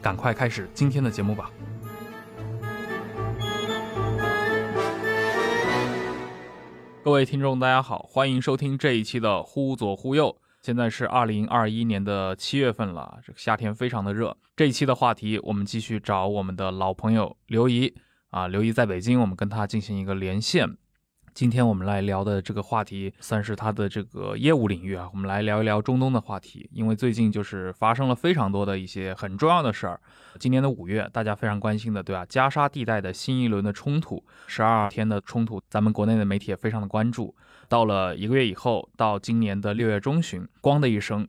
赶快开始今天的节目吧。各位听众，大家好，欢迎收听这一期的《忽左忽右》。现在是二零二一年的七月份了，这个夏天非常的热。这一期的话题，我们继续找我们的老朋友刘怡啊，刘怡在北京，我们跟他进行一个连线。今天我们来聊的这个话题，算是他的这个业务领域啊。我们来聊一聊中东的话题，因为最近就是发生了非常多的一些很重要的事儿。今年的五月，大家非常关心的，对吧？加沙地带的新一轮的冲突，十二天的冲突，咱们国内的媒体也非常的关注。到了一个月以后，到今年的六月中旬，咣的一声，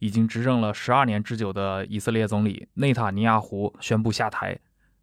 已经执政了十二年之久的以色列总理内塔尼亚胡宣布下台。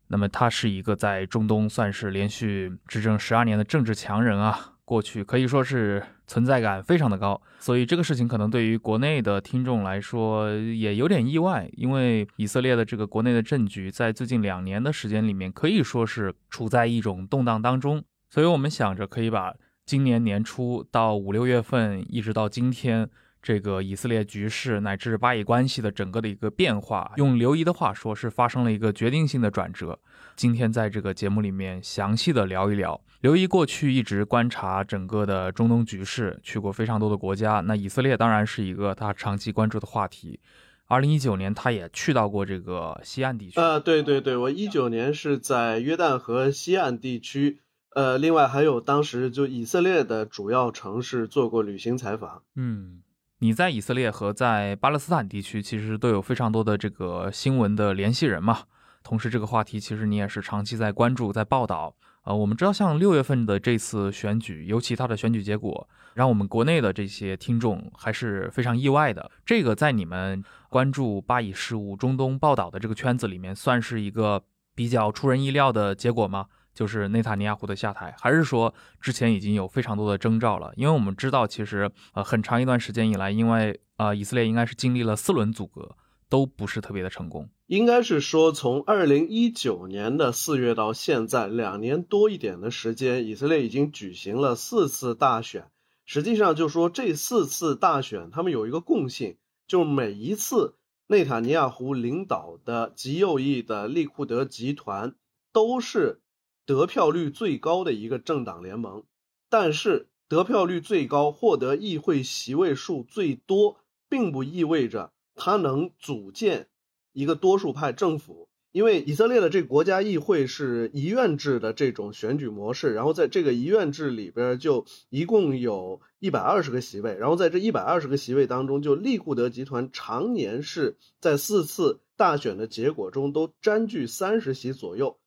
那么他是一个在中东算是连续执政十二年的政治强人啊，过去可以说是存在感非常的高，所以这个事情可能对于国内的听众来说也有点意外，因为以色列的这个国内的政局在最近两年的时间里面可以说是处在一种动荡当中，所以我们想着可以把今年年初到五六月份一直到今天。这个以色列局势乃至巴以关系的整个的一个变化，用刘怡的话说，是发生了一个决定性的转折。今天在这个节目里面详细的聊一聊。刘怡过去一直观察整个的中东局势，去过非常多的国家。那以色列当然是一个他长期关注的话题。二零一九年，他也去到过这个西岸地区。呃，对对对，我一九年是在约旦河西岸地区，呃，另外还有当时就以色列的主要城市做过旅行采访。嗯。你在以色列和在巴勒斯坦地区，其实都有非常多的这个新闻的联系人嘛。同时，这个话题其实你也是长期在关注、在报道。呃，我们知道，像六月份的这次选举，尤其它的选举结果，让我们国内的这些听众还是非常意外的。这个在你们关注巴以事务、中东报道的这个圈子里面，算是一个比较出人意料的结果吗？就是内塔尼亚胡的下台，还是说之前已经有非常多的征兆了？因为我们知道，其实呃很长一段时间以来，因为呃以色列应该是经历了四轮阻隔，都不是特别的成功。应该是说，从二零一九年的四月到现在两年多一点的时间，以色列已经举行了四次大选。实际上，就说这四次大选，他们有一个共性，就每一次内塔尼亚胡领导的极右翼的利库德集团都是。得票率最高的一个政党联盟，但是得票率最高、获得议会席位数最多，并不意味着他能组建一个多数派政府。因为以色列的这个国家议会是一院制的这种选举模式，然后在这个一院制里边，就一共有一百二十个席位，然后在这一百二十个席位当中，就利库德集团常年是在四次大选的结果中都占据三十席左右。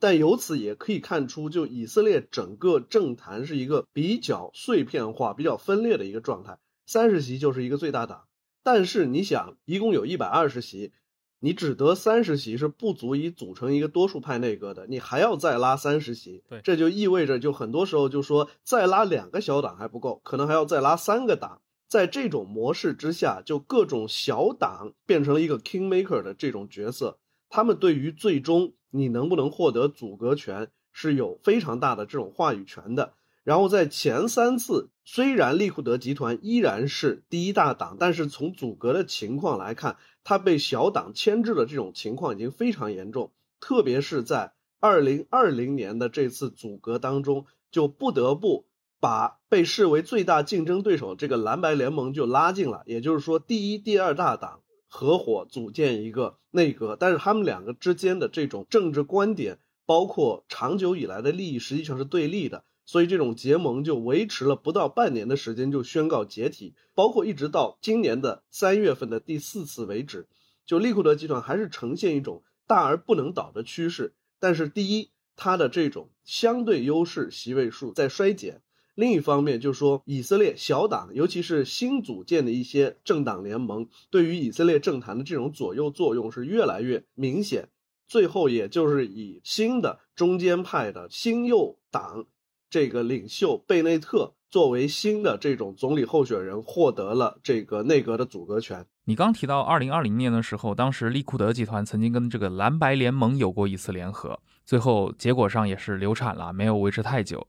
但由此也可以看出，就以色列整个政坛是一个比较碎片化、比较分裂的一个状态。三十席就是一个最大党，但是你想，一共有一百二十席，你只得三十席是不足以组成一个多数派内阁的，你还要再拉三十席。对，这就意味着，就很多时候就说再拉两个小党还不够，可能还要再拉三个党。在这种模式之下，就各种小党变成了一个 kingmaker 的这种角色。他们对于最终你能不能获得阻隔权是有非常大的这种话语权的。然后在前三次，虽然利库德集团依然是第一大党，但是从阻隔的情况来看，它被小党牵制的这种情况已经非常严重。特别是在二零二零年的这次阻隔当中，就不得不把被视为最大竞争对手这个蓝白联盟就拉进了。也就是说，第一、第二大党。合伙组建一个内阁，但是他们两个之间的这种政治观点，包括长久以来的利益，实际上是对立的。所以这种结盟就维持了不到半年的时间，就宣告解体。包括一直到今年的三月份的第四次为止，就利库德集团还是呈现一种大而不能倒的趋势。但是第一，它的这种相对优势席位数在衰减；另一方面，就是说以色列小党，尤其是新组建的一些政党联盟，对于以色列政坛的这种左右作用是越来越明显。最后，也就是以新的中间派的新右党。这个领袖贝内特作为新的这种总理候选人，获得了这个内阁的组阁权。你刚提到二零二零年的时候，当时利库德集团曾经跟这个蓝白联盟有过一次联合，最后结果上也是流产了，没有维持太久。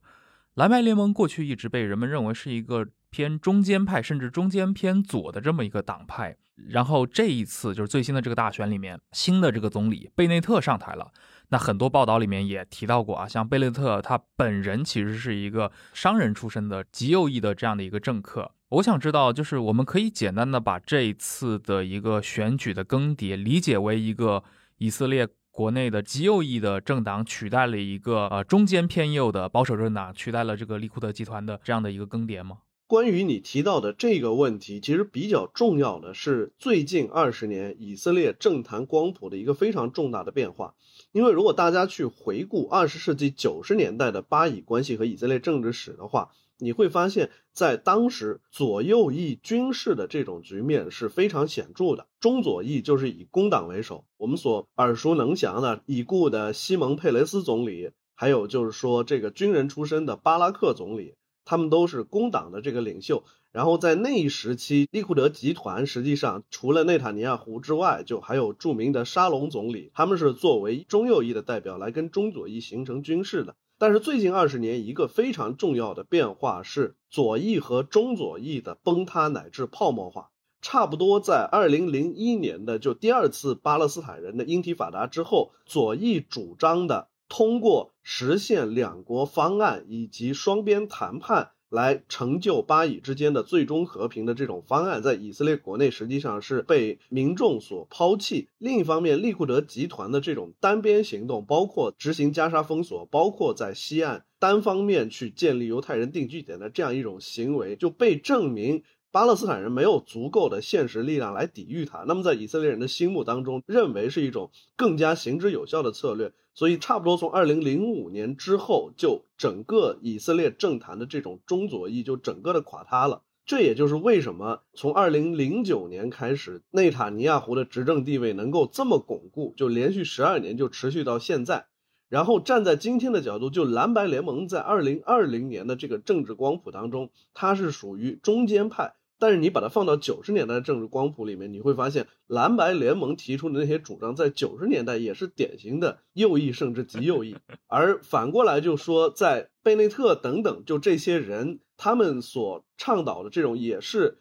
蓝白联盟过去一直被人们认为是一个偏中间派，甚至中间偏左的这么一个党派。然后这一次就是最新的这个大选里面，新的这个总理贝内特上台了。那很多报道里面也提到过啊，像贝内特他本人其实是一个商人出身的极右翼的这样的一个政客。我想知道，就是我们可以简单的把这一次的一个选举的更迭理解为一个以色列国内的极右翼的政党取代了一个呃中间偏右的保守政党，取代了这个利库德集团的这样的一个更迭吗？关于你提到的这个问题，其实比较重要的是最近二十年以色列政坛光谱的一个非常重大的变化。因为如果大家去回顾二十世纪九十年代的巴以关系和以色列政治史的话，你会发现在当时左右翼军事的这种局面是非常显著的。中左翼就是以工党为首，我们所耳熟能详的已故的西蒙佩雷斯总理，还有就是说这个军人出身的巴拉克总理。他们都是工党的这个领袖，然后在那一时期，利库德集团实际上除了内塔尼亚胡之外，就还有著名的沙龙总理，他们是作为中右翼的代表来跟中左翼形成军事的。但是最近二十年，一个非常重要的变化是左翼和中左翼的崩塌乃至泡沫化。差不多在二零零一年的就第二次巴勒斯坦人的英提法达之后，左翼主张的。通过实现两国方案以及双边谈判来成就巴以之间的最终和平的这种方案，在以色列国内实际上是被民众所抛弃。另一方面，利库德集团的这种单边行动，包括执行加沙封锁，包括在西岸单方面去建立犹太人定居点的这样一种行为，就被证明。巴勒斯坦人没有足够的现实力量来抵御它，那么在以色列人的心目当中，认为是一种更加行之有效的策略。所以，差不多从二零零五年之后，就整个以色列政坛的这种中左翼就整个的垮塌了。这也就是为什么从二零零九年开始，内塔尼亚胡的执政地位能够这么巩固，就连续十二年就持续到现在。然后站在今天的角度，就蓝白联盟在二零二零年的这个政治光谱当中，它是属于中间派。但是你把它放到九十年代的政治光谱里面，你会发现蓝白联盟提出的那些主张，在九十年代也是典型的右翼甚至极右翼。而反过来就说，在贝内特等等就这些人，他们所倡导的这种也是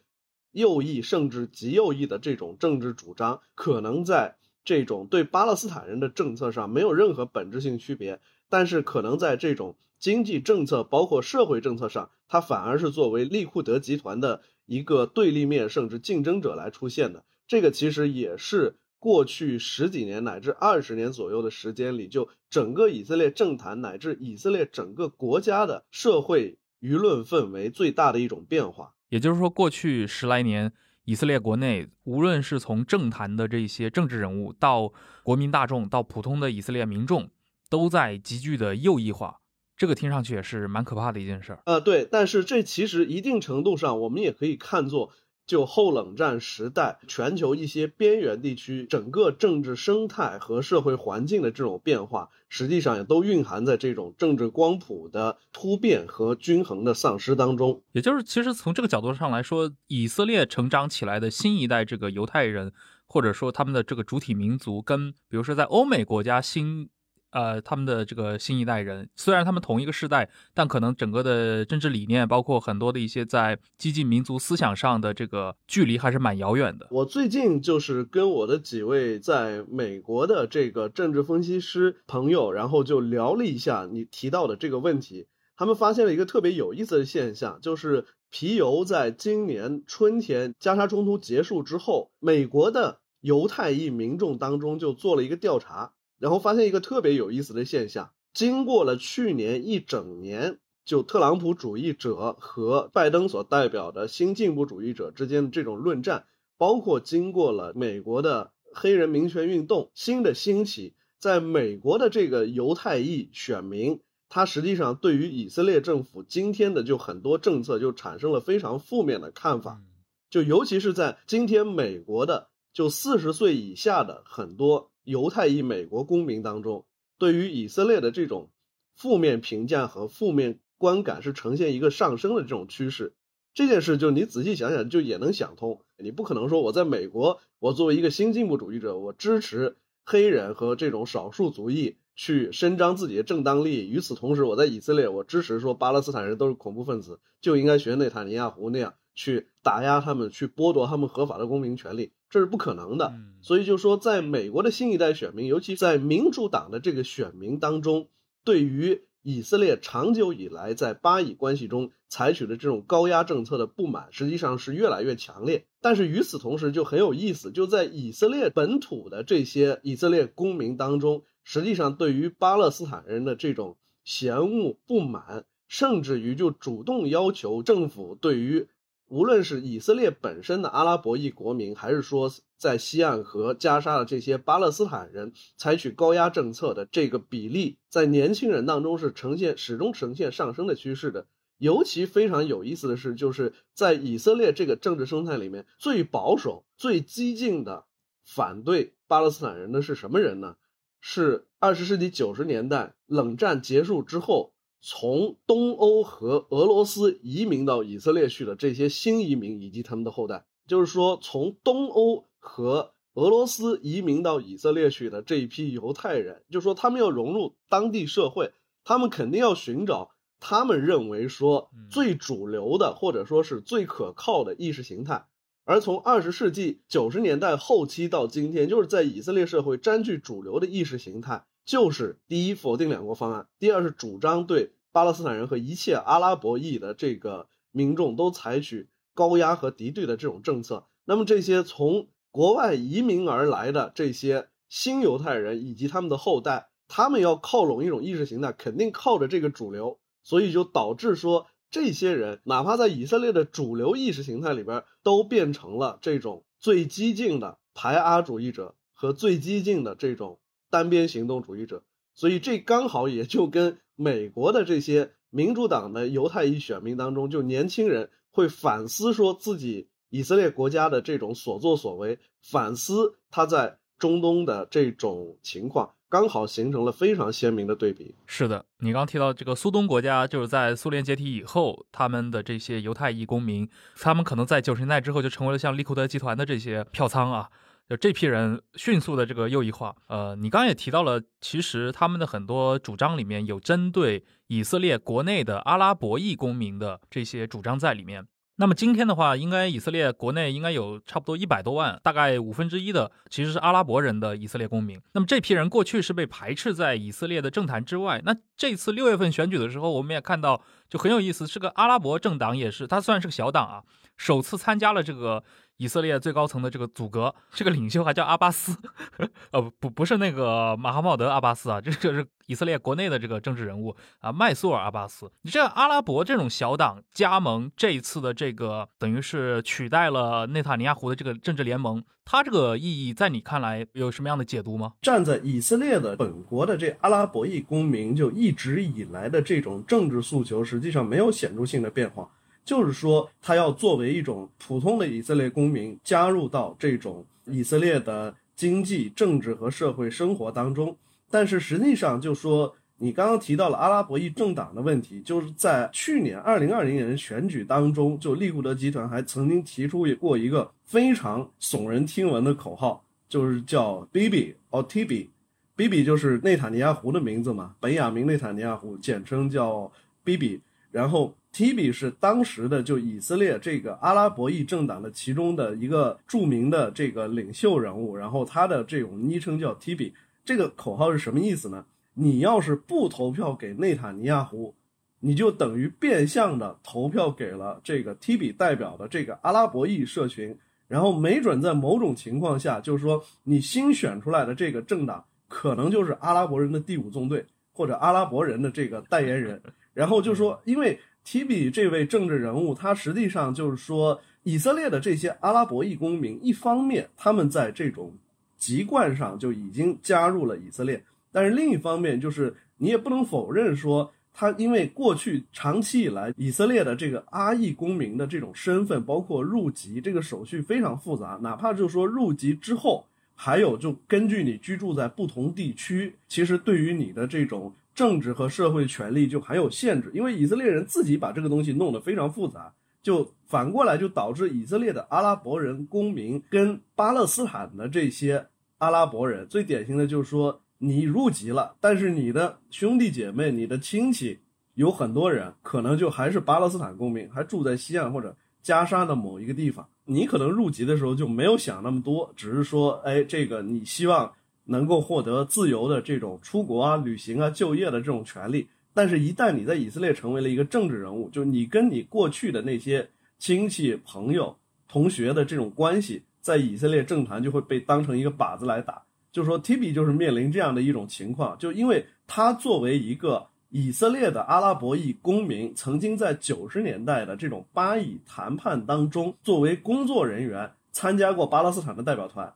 右翼甚至极右翼的这种政治主张，可能在这种对巴勒斯坦人的政策上没有任何本质性区别，但是可能在这种经济政策包括社会政策上，它反而是作为利库德集团的。一个对立面甚至竞争者来出现的，这个其实也是过去十几年乃至二十年左右的时间里，就整个以色列政坛乃至以色列整个国家的社会舆论氛围最大的一种变化。也就是说，过去十来年，以色列国内无论是从政坛的这些政治人物，到国民大众，到普通的以色列民众，都在急剧的右翼化。这个听上去也是蛮可怕的一件事儿，呃，对，但是这其实一定程度上，我们也可以看作，就后冷战时代全球一些边缘地区整个政治生态和社会环境的这种变化，实际上也都蕴含在这种政治光谱的突变和均衡的丧失当中。也就是，其实从这个角度上来说，以色列成长起来的新一代这个犹太人，或者说他们的这个主体民族，跟比如说在欧美国家新。呃，他们的这个新一代人，虽然他们同一个时代，但可能整个的政治理念，包括很多的一些在激进民族思想上的这个距离，还是蛮遥远的。我最近就是跟我的几位在美国的这个政治分析师朋友，然后就聊了一下你提到的这个问题。他们发现了一个特别有意思的现象，就是皮尤在今年春天加沙冲突结束之后，美国的。犹太裔民众当中就做了一个调查，然后发现一个特别有意思的现象：经过了去年一整年，就特朗普主义者和拜登所代表的新进步主义者之间的这种论战，包括经过了美国的黑人民权运动新的兴起，在美国的这个犹太裔选民。他实际上对于以色列政府今天的就很多政策就产生了非常负面的看法，就尤其是在今天美国的就四十岁以下的很多犹太裔美国公民当中，对于以色列的这种负面评价和负面观感是呈现一个上升的这种趋势。这件事就你仔细想想就也能想通，你不可能说我在美国，我作为一个新进步主义者，我支持黑人和这种少数族裔。去伸张自己的正当利益。与此同时，我在以色列，我支持说巴勒斯坦人都是恐怖分子，就应该学内塔尼亚胡那样去打压他们，去剥夺他们合法的公民权利，这是不可能的。所以就说，在美国的新一代选民，尤其在民主党的这个选民当中，对于。以色列长久以来在巴以关系中采取的这种高压政策的不满，实际上是越来越强烈。但是与此同时，就很有意思，就在以色列本土的这些以色列公民当中，实际上对于巴勒斯坦人的这种嫌恶不满，甚至于就主动要求政府对于。无论是以色列本身的阿拉伯裔国民，还是说在西岸和加沙的这些巴勒斯坦人采取高压政策的这个比例，在年轻人当中是呈现始终呈现上升的趋势的。尤其非常有意思的是，就是在以色列这个政治生态里面，最保守、最激进的反对巴勒斯坦人的是什么人呢？是二十世纪九十年代冷战结束之后。从东欧和俄罗斯移民到以色列去的这些新移民以及他们的后代，就是说，从东欧和俄罗斯移民到以色列去的这一批犹太人，就是说，他们要融入当地社会，他们肯定要寻找他们认为说最主流的或者说是最可靠的意识形态。而从二十世纪九十年代后期到今天，就是在以色列社会占据主流的意识形态。就是第一，否定两国方案；第二是主张对巴勒斯坦人和一切阿拉伯裔的这个民众都采取高压和敌对的这种政策。那么这些从国外移民而来的这些新犹太人以及他们的后代，他们要靠拢一种意识形态，肯定靠着这个主流，所以就导致说这些人哪怕在以色列的主流意识形态里边，都变成了这种最激进的排阿主义者和最激进的这种。单边行动主义者，所以这刚好也就跟美国的这些民主党的犹太裔选民当中，就年轻人会反思说自己以色列国家的这种所作所为，反思他在中东的这种情况，刚好形成了非常鲜明的对比。是的，你刚提到这个苏东国家，就是在苏联解体以后，他们的这些犹太裔公民，他们可能在九十年代之后就成为了像利库德集团的这些票仓啊。就这批人迅速的这个右翼化，呃，你刚刚也提到了，其实他们的很多主张里面有针对以色列国内的阿拉伯裔公民的这些主张在里面。那么今天的话，应该以色列国内应该有差不多一百多万，大概五分之一的其实是阿拉伯人的以色列公民。那么这批人过去是被排斥在以色列的政坛之外。那这次六月份选举的时候，我们也看到就很有意思，是个阿拉伯政党，也是它算是个小党啊，首次参加了这个。以色列最高层的这个组阁，这个领袖还叫阿巴斯，呃不不是那个马哈茂德阿巴斯啊，这个是以色列国内的这个政治人物啊，麦苏尔阿巴斯。你这阿拉伯这种小党加盟这一次的这个，等于是取代了内塔尼亚胡的这个政治联盟，它这个意义在你看来有什么样的解读吗？站在以色列的本国的这阿拉伯裔公民，就一直以来的这种政治诉求，实际上没有显著性的变化。就是说，他要作为一种普通的以色列公民，加入到这种以色列的经济、政治和社会生活当中。但是实际上，就说你刚刚提到了阿拉伯裔政党的问题，就是在去年二零二零年选举当中，就利库德集团还曾经提出过一个非常耸人听闻的口号，就是叫 “Bibi” 或 “Tibi”，“Bibi” 就是内塔尼亚胡的名字嘛，本雅明内塔尼亚胡，简称叫 “Bibi”，然后。Tibi 是当时的就以色列这个阿拉伯裔政党的其中的一个著名的这个领袖人物，然后他的这种昵称叫 Tibi。这个口号是什么意思呢？你要是不投票给内塔尼亚胡，你就等于变相的投票给了这个 Tibi 代表的这个阿拉伯裔社群，然后没准在某种情况下，就是说你新选出来的这个政党可能就是阿拉伯人的第五纵队或者阿拉伯人的这个代言人。然后就说，因为 T B 这位政治人物，他实际上就是说，以色列的这些阿拉伯裔公民，一方面他们在这种籍贯上就已经加入了以色列，但是另一方面就是你也不能否认说，他因为过去长期以来以色列的这个阿裔公民的这种身份，包括入籍这个手续非常复杂，哪怕就是说入籍之后，还有就根据你居住在不同地区，其实对于你的这种。政治和社会权利就很有限制，因为以色列人自己把这个东西弄得非常复杂，就反过来就导致以色列的阿拉伯人公民跟巴勒斯坦的这些阿拉伯人，最典型的就是说你入籍了，但是你的兄弟姐妹、你的亲戚有很多人可能就还是巴勒斯坦公民，还住在西岸或者加沙的某一个地方，你可能入籍的时候就没有想那么多，只是说，哎，这个你希望。能够获得自由的这种出国啊、旅行啊、就业的这种权利，但是，一旦你在以色列成为了一个政治人物，就你跟你过去的那些亲戚、朋友、同学的这种关系，在以色列政坛就会被当成一个靶子来打。就说 Tibi 就是面临这样的一种情况，就因为他作为一个以色列的阿拉伯裔公民，曾经在九十年代的这种巴以谈判当中，作为工作人员参加过巴勒斯坦的代表团。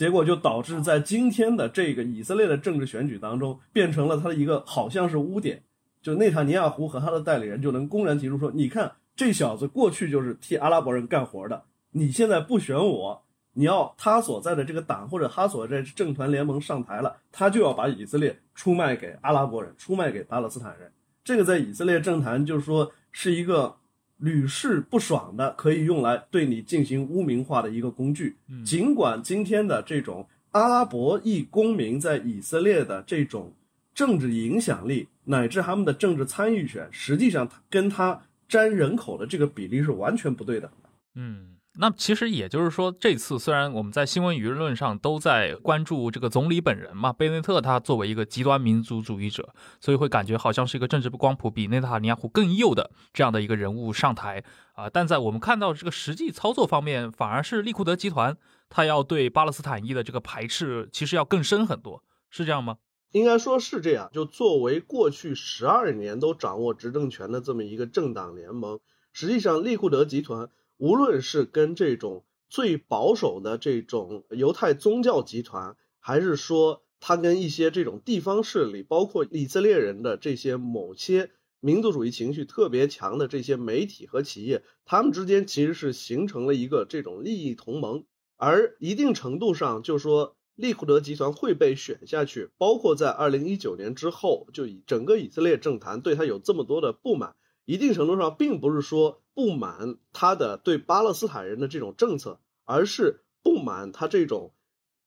结果就导致在今天的这个以色列的政治选举当中，变成了他的一个好像是污点，就内塔尼亚胡和他的代理人就能公然提出说：“你看这小子过去就是替阿拉伯人干活的，你现在不选我，你要他所在的这个党或者他所在政团联盟上台了，他就要把以色列出卖给阿拉伯人，出卖给巴勒斯坦人。这个在以色列政坛就是说是一个。”屡试不爽的，可以用来对你进行污名化的一个工具。尽管今天的这种阿拉伯裔公民在以色列的这种政治影响力，乃至他们的政治参与权，实际上跟他占人口的这个比例是完全不对的。嗯。那其实也就是说，这次虽然我们在新闻舆论上都在关注这个总理本人嘛，贝内特他作为一个极端民族主义者，所以会感觉好像是一个政治不光谱、比内塔尼亚胡更右的这样的一个人物上台啊。但在我们看到这个实际操作方面，反而是利库德集团他要对巴勒斯坦裔的这个排斥其实要更深很多，是这样吗？应该说是这样。就作为过去十二年都掌握执政权的这么一个政党联盟，实际上利库德集团。无论是跟这种最保守的这种犹太宗教集团，还是说他跟一些这种地方势力，包括以色列人的这些某些民族主义情绪特别强的这些媒体和企业，他们之间其实是形成了一个这种利益同盟。而一定程度上，就说利库德集团会被选下去，包括在二零一九年之后，就以整个以色列政坛对他有这么多的不满。一定程度上，并不是说不满他的对巴勒斯坦人的这种政策，而是不满他这种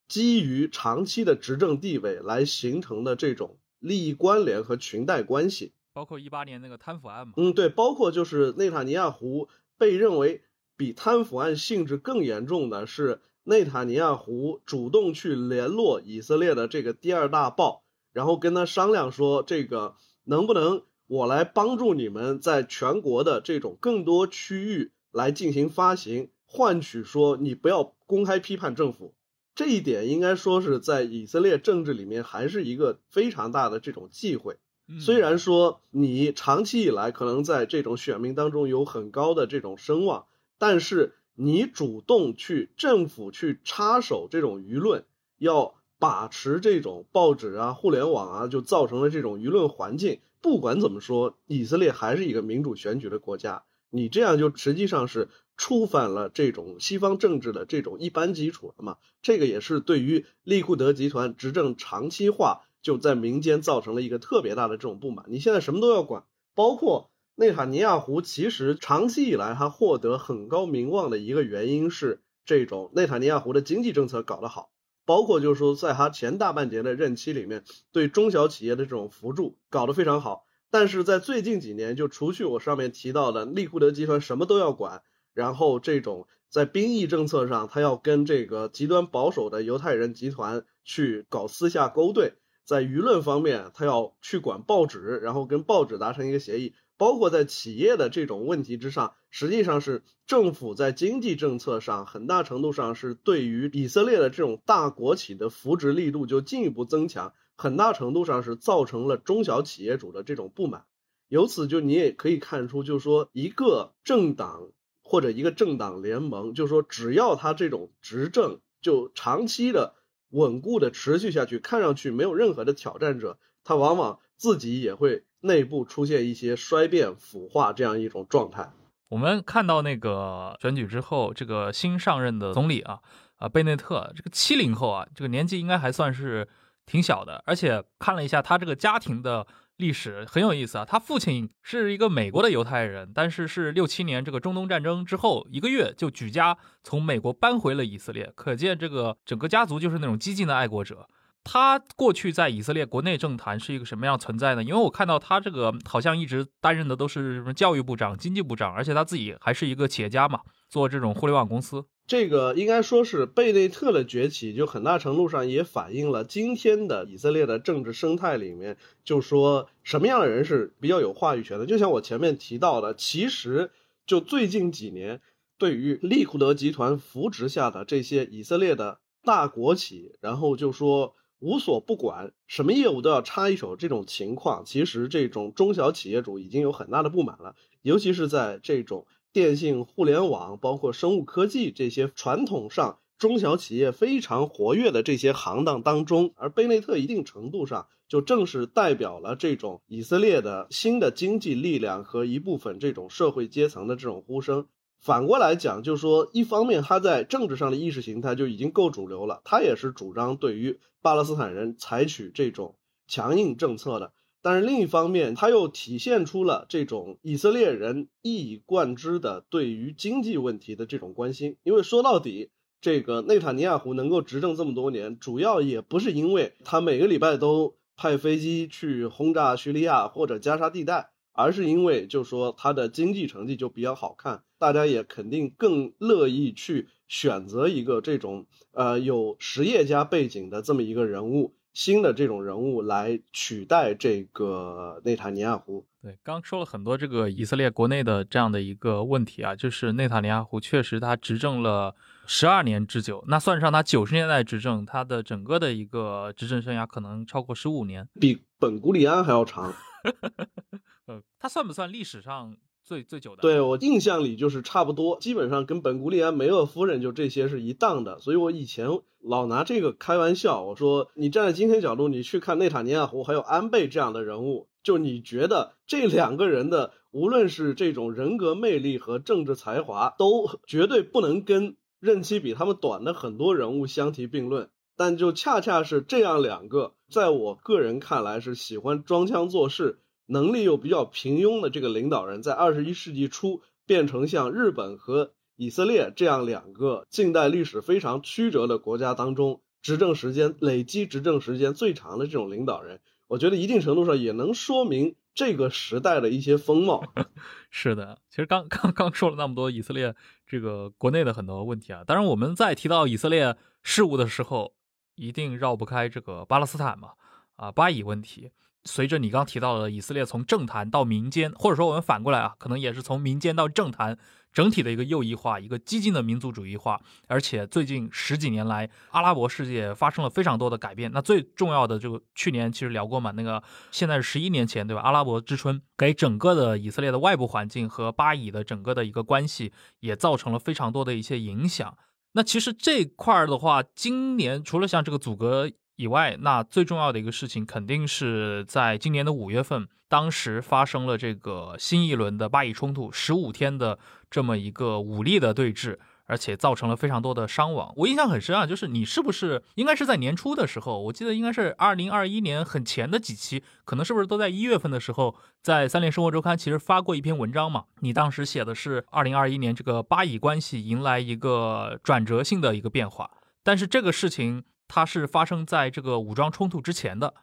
基于长期的执政地位来形成的这种利益关联和裙带关系。包括一八年那个贪腐案嘛？嗯，对，包括就是内塔尼亚胡被认为比贪腐案性质更严重的是，内塔尼亚胡主动去联络以色列的这个第二大报，然后跟他商量说，这个能不能。我来帮助你们在全国的这种更多区域来进行发行，换取说你不要公开批判政府，这一点应该说是在以色列政治里面还是一个非常大的这种忌讳。虽然说你长期以来可能在这种选民当中有很高的这种声望，但是你主动去政府去插手这种舆论，要把持这种报纸啊、互联网啊，就造成了这种舆论环境。不管怎么说，以色列还是一个民主选举的国家。你这样就实际上是触犯了这种西方政治的这种一般基础了嘛？这个也是对于利库德集团执政长期化就在民间造成了一个特别大的这种不满。你现在什么都要管，包括内塔尼亚胡，其实长期以来他获得很高名望的一个原因是这种内塔尼亚胡的经济政策搞得好。包括就是说，在他前大半截的任期里面，对中小企业的这种扶助搞得非常好。但是在最近几年，就除去我上面提到的利库德集团什么都要管，然后这种在兵役政策上，他要跟这个极端保守的犹太人集团去搞私下勾兑。在舆论方面，他要去管报纸，然后跟报纸达成一个协议。包括在企业的这种问题之上，实际上是政府在经济政策上很大程度上是对于以色列的这种大国企的扶植力度就进一步增强，很大程度上是造成了中小企业主的这种不满。由此就你也可以看出，就是说一个政党或者一个政党联盟，就是说只要他这种执政就长期的稳固的持续下去，看上去没有任何的挑战者，他往往自己也会。内部出现一些衰变、腐化这样一种状态。我们看到那个选举之后，这个新上任的总理啊，啊贝内特，这个七零后啊，这个年纪应该还算是挺小的。而且看了一下他这个家庭的历史，很有意思啊。他父亲是一个美国的犹太人，但是是六七年这个中东战争之后一个月就举家从美国搬回了以色列，可见这个整个家族就是那种激进的爱国者。他过去在以色列国内政坛是一个什么样存在呢？因为我看到他这个好像一直担任的都是什么教育部长、经济部长，而且他自己还是一个企业家嘛，做这种互联网公司。这个应该说是贝内特的崛起，就很大程度上也反映了今天的以色列的政治生态里面，就说什么样的人是比较有话语权的。就像我前面提到的，其实就最近几年，对于利库德集团扶植下的这些以色列的大国企，然后就说。无所不管，什么业务都要插一手，这种情况其实这种中小企业主已经有很大的不满了，尤其是在这种电信、互联网，包括生物科技这些传统上中小企业非常活跃的这些行当当中，而贝内特一定程度上就正是代表了这种以色列的新的经济力量和一部分这种社会阶层的这种呼声。反过来讲，就是说，一方面他在政治上的意识形态就已经够主流了，他也是主张对于巴勒斯坦人采取这种强硬政策的。但是另一方面，他又体现出了这种以色列人一以贯之的对于经济问题的这种关心。因为说到底，这个内塔尼亚胡能够执政这么多年，主要也不是因为他每个礼拜都派飞机去轰炸叙利亚或者加沙地带。而是因为，就说他的经济成绩就比较好看，大家也肯定更乐意去选择一个这种呃有实业家背景的这么一个人物，新的这种人物来取代这个内塔尼亚胡。对，刚说了很多这个以色列国内的这样的一个问题啊，就是内塔尼亚胡确实他执政了十二年之久，那算上他九十年代执政，他的整个的一个执政生涯可能超过十五年，比本古里安还要长。呃，他算不算历史上最最久的？对我印象里就是差不多，基本上跟本古里安、梅厄夫人就这些是一档的。所以我以前老拿这个开玩笑，我说你站在今天角度，你去看内塔尼亚胡还有安倍这样的人物，就你觉得这两个人的无论是这种人格魅力和政治才华，都绝对不能跟任期比他们短的很多人物相提并论。但就恰恰是这样两个，在我个人看来是喜欢装腔作势。能力又比较平庸的这个领导人，在二十一世纪初变成像日本和以色列这样两个近代历史非常曲折的国家当中，执政时间累积执政时间最长的这种领导人，我觉得一定程度上也能说明这个时代的一些风貌。是的，其实刚 刚刚说了那么多以色列这个国内的很多问题啊，当然我们在提到以色列事务的时候，一定绕不开这个巴勒斯坦嘛，啊，巴以问题。随着你刚提到的以色列从政坛到民间，或者说我们反过来啊，可能也是从民间到政坛，整体的一个右翼化，一个激进的民族主义化。而且最近十几年来，阿拉伯世界发生了非常多的改变。那最重要的，就去年其实聊过嘛，那个现在是十一年前，对吧？阿拉伯之春给整个的以色列的外部环境和巴以的整个的一个关系，也造成了非常多的一些影响。那其实这块儿的话，今年除了像这个阻隔。以外，那最重要的一个事情，肯定是在今年的五月份，当时发生了这个新一轮的巴以冲突，十五天的这么一个武力的对峙，而且造成了非常多的伤亡。我印象很深啊，就是你是不是应该是在年初的时候，我记得应该是二零二一年很前的几期，可能是不是都在一月份的时候，在三联生活周刊其实发过一篇文章嘛？你当时写的是二零二一年这个巴以关系迎来一个转折性的一个变化，但是这个事情。它是发生在这个武装冲突之前的，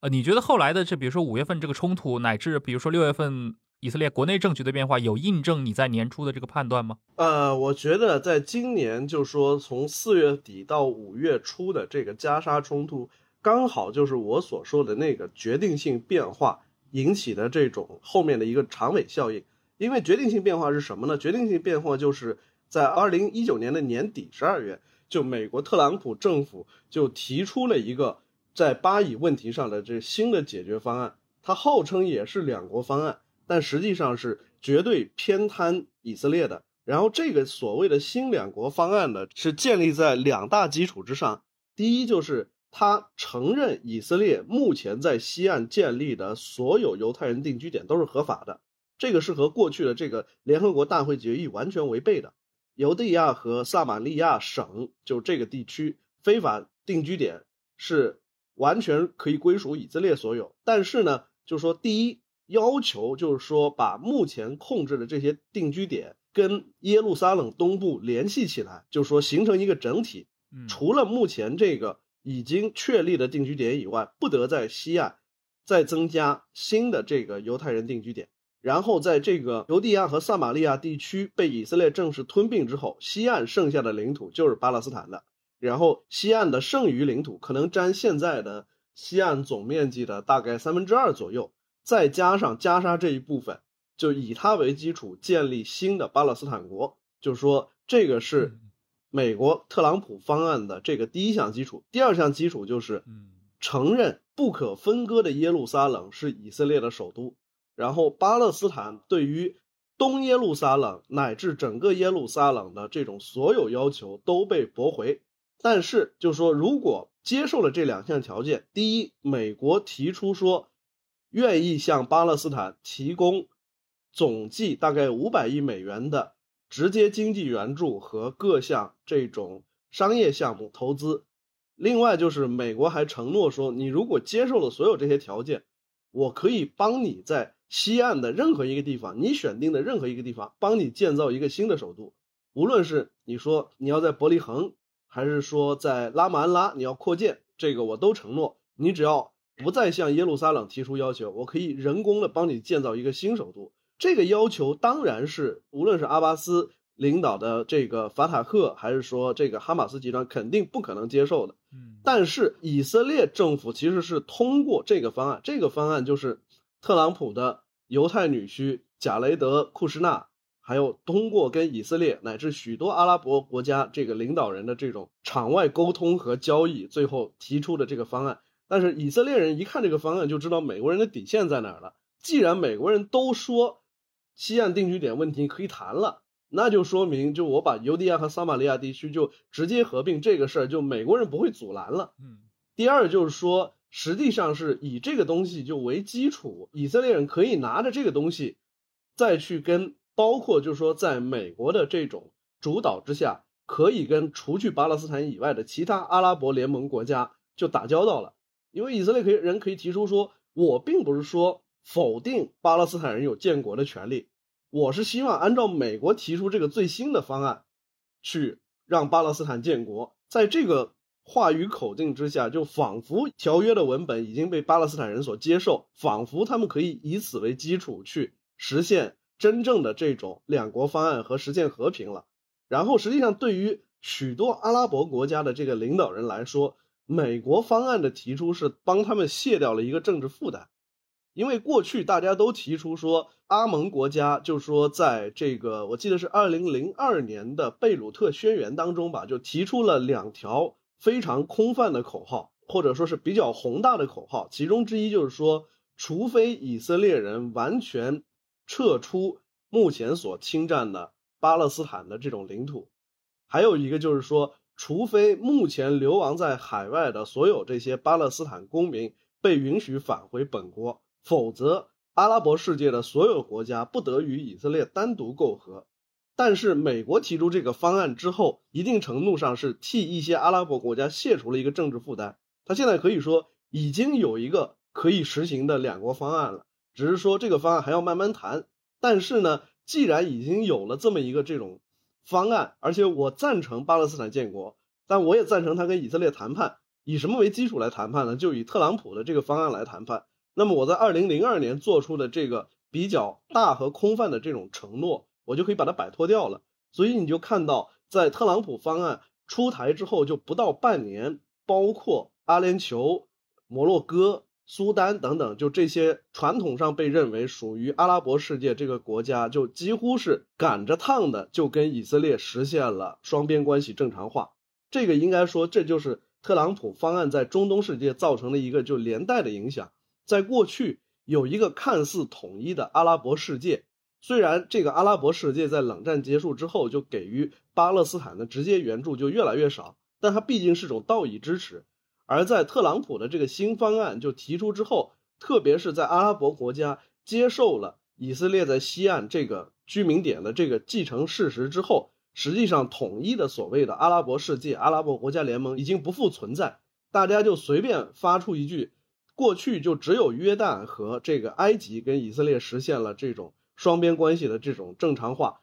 呃，你觉得后来的这，比如说五月份这个冲突，乃至比如说六月份以色列国内政局的变化，有印证你在年初的这个判断吗？呃，我觉得在今年，就说从四月底到五月初的这个加沙冲突，刚好就是我所说的那个决定性变化引起的这种后面的一个长尾效应。因为决定性变化是什么呢？决定性变化就是在二零一九年的年底十二月，就美国特朗普政府就提出了一个在巴以问题上的这新的解决方案，它号称也是两国方案，但实际上是绝对偏袒以色列的。然后这个所谓的新两国方案呢，是建立在两大基础之上，第一就是他承认以色列目前在西岸建立的所有犹太人定居点都是合法的。这个是和过去的这个联合国大会决议完全违背的。犹地亚和撒马利亚省就这个地区非法定居点是完全可以归属以色列所有。但是呢，就说，第一要求就是说，把目前控制的这些定居点跟耶路撒冷东部联系起来，就是说形成一个整体。除了目前这个已经确立的定居点以外，不得在西岸再增加新的这个犹太人定居点。然后，在这个犹地亚和撒玛利亚地区被以色列正式吞并之后，西岸剩下的领土就是巴勒斯坦的。然后，西岸的剩余领土可能占现在的西岸总面积的大概三分之二左右，再加上加沙这一部分，就以它为基础建立新的巴勒斯坦国。就是说，这个是美国特朗普方案的这个第一项基础。第二项基础就是承认不可分割的耶路撒冷是以色列的首都。然后，巴勒斯坦对于东耶路撒冷乃至整个耶路撒冷的这种所有要求都被驳回。但是，就说，如果接受了这两项条件，第一，美国提出说愿意向巴勒斯坦提供总计大概五百亿美元的直接经济援助和各项这种商业项目投资。另外，就是美国还承诺说，你如果接受了所有这些条件，我可以帮你在。西岸的任何一个地方，你选定的任何一个地方，帮你建造一个新的首都。无论是你说你要在伯利恒，还是说在拉马安拉你要扩建，这个我都承诺。你只要不再向耶路撒冷提出要求，我可以人工的帮你建造一个新首都。这个要求当然是无论是阿巴斯领导的这个法塔赫，还是说这个哈马斯集团，肯定不可能接受的。嗯，但是以色列政府其实是通过这个方案，这个方案就是。特朗普的犹太女婿贾雷德·库什纳，还有通过跟以色列乃至许多阿拉伯国家这个领导人的这种场外沟通和交易，最后提出的这个方案。但是以色列人一看这个方案，就知道美国人的底线在哪儿了。既然美国人都说西岸定居点问题可以谈了，那就说明就我把犹地亚和撒马利亚地区就直接合并这个事儿，就美国人不会阻拦了。嗯。第二就是说。实际上是以这个东西就为基础，以色列人可以拿着这个东西，再去跟包括就是说在美国的这种主导之下，可以跟除去巴勒斯坦以外的其他阿拉伯联盟国家就打交道了。因为以色列可以人可以提出说，我并不是说否定巴勒斯坦人有建国的权利，我是希望按照美国提出这个最新的方案，去让巴勒斯坦建国，在这个。话语口径之下，就仿佛条约的文本已经被巴勒斯坦人所接受，仿佛他们可以以此为基础去实现真正的这种两国方案和实现和平了。然后，实际上对于许多阿拉伯国家的这个领导人来说，美国方案的提出是帮他们卸掉了一个政治负担，因为过去大家都提出说，阿盟国家就说，在这个我记得是二零零二年的贝鲁特宣言当中吧，就提出了两条。非常空泛的口号，或者说是比较宏大的口号，其中之一就是说，除非以色列人完全撤出目前所侵占的巴勒斯坦的这种领土，还有一个就是说，除非目前流亡在海外的所有这些巴勒斯坦公民被允许返回本国，否则阿拉伯世界的所有国家不得与以色列单独媾和。但是美国提出这个方案之后，一定程度上是替一些阿拉伯国家卸除了一个政治负担。他现在可以说已经有一个可以实行的两国方案了，只是说这个方案还要慢慢谈。但是呢，既然已经有了这么一个这种方案，而且我赞成巴勒斯坦建国，但我也赞成他跟以色列谈判。以什么为基础来谈判呢？就以特朗普的这个方案来谈判。那么我在二零零二年做出的这个比较大和空泛的这种承诺。我就可以把它摆脱掉了，所以你就看到，在特朗普方案出台之后，就不到半年，包括阿联酋、摩洛哥、苏丹等等，就这些传统上被认为属于阿拉伯世界这个国家，就几乎是赶着趟的，就跟以色列实现了双边关系正常化。这个应该说，这就是特朗普方案在中东世界造成的一个就连带的影响。在过去有一个看似统一的阿拉伯世界。虽然这个阿拉伯世界在冷战结束之后就给予巴勒斯坦的直接援助就越来越少，但它毕竟是种道义支持。而在特朗普的这个新方案就提出之后，特别是在阿拉伯国家接受了以色列在西岸这个居民点的这个继承事实之后，实际上统一的所谓的阿拉伯世界、阿拉伯国家联盟已经不复存在。大家就随便发出一句，过去就只有约旦和这个埃及跟以色列实现了这种。双边关系的这种正常化，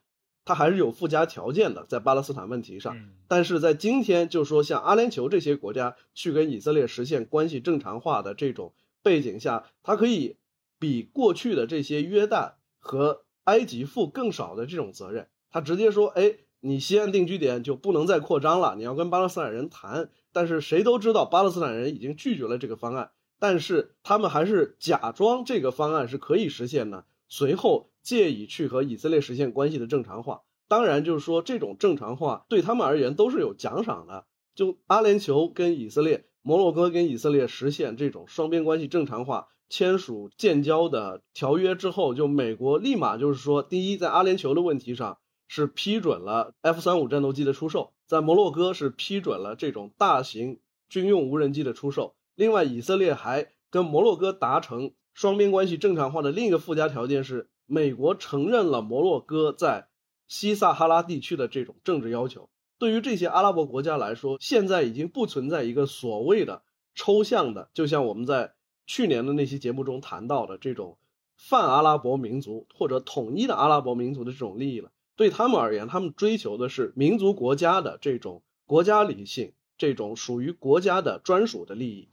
它还是有附加条件的，在巴勒斯坦问题上。但是在今天，就说像阿联酋这些国家去跟以色列实现关系正常化的这种背景下，它可以比过去的这些约旦和埃及负更少的这种责任。他直接说：“哎，你西岸定居点就不能再扩张了，你要跟巴勒斯坦人谈。”但是谁都知道，巴勒斯坦人已经拒绝了这个方案，但是他们还是假装这个方案是可以实现的。随后借以去和以色列实现关系的正常化，当然就是说这种正常化对他们而言都是有奖赏的。就阿联酋跟以色列、摩洛哥跟以色列实现这种双边关系正常化，签署建交的条约之后，就美国立马就是说，第一，在阿联酋的问题上是批准了 F 三五战斗机的出售，在摩洛哥是批准了这种大型军用无人机的出售。另外，以色列还跟摩洛哥达成。双边关系正常化的另一个附加条件是，美国承认了摩洛哥在西撒哈拉地区的这种政治要求。对于这些阿拉伯国家来说，现在已经不存在一个所谓的抽象的，就像我们在去年的那期节目中谈到的这种泛阿拉伯民族或者统一的阿拉伯民族的这种利益了。对他们而言，他们追求的是民族国家的这种国家理性，这种属于国家的专属的利益。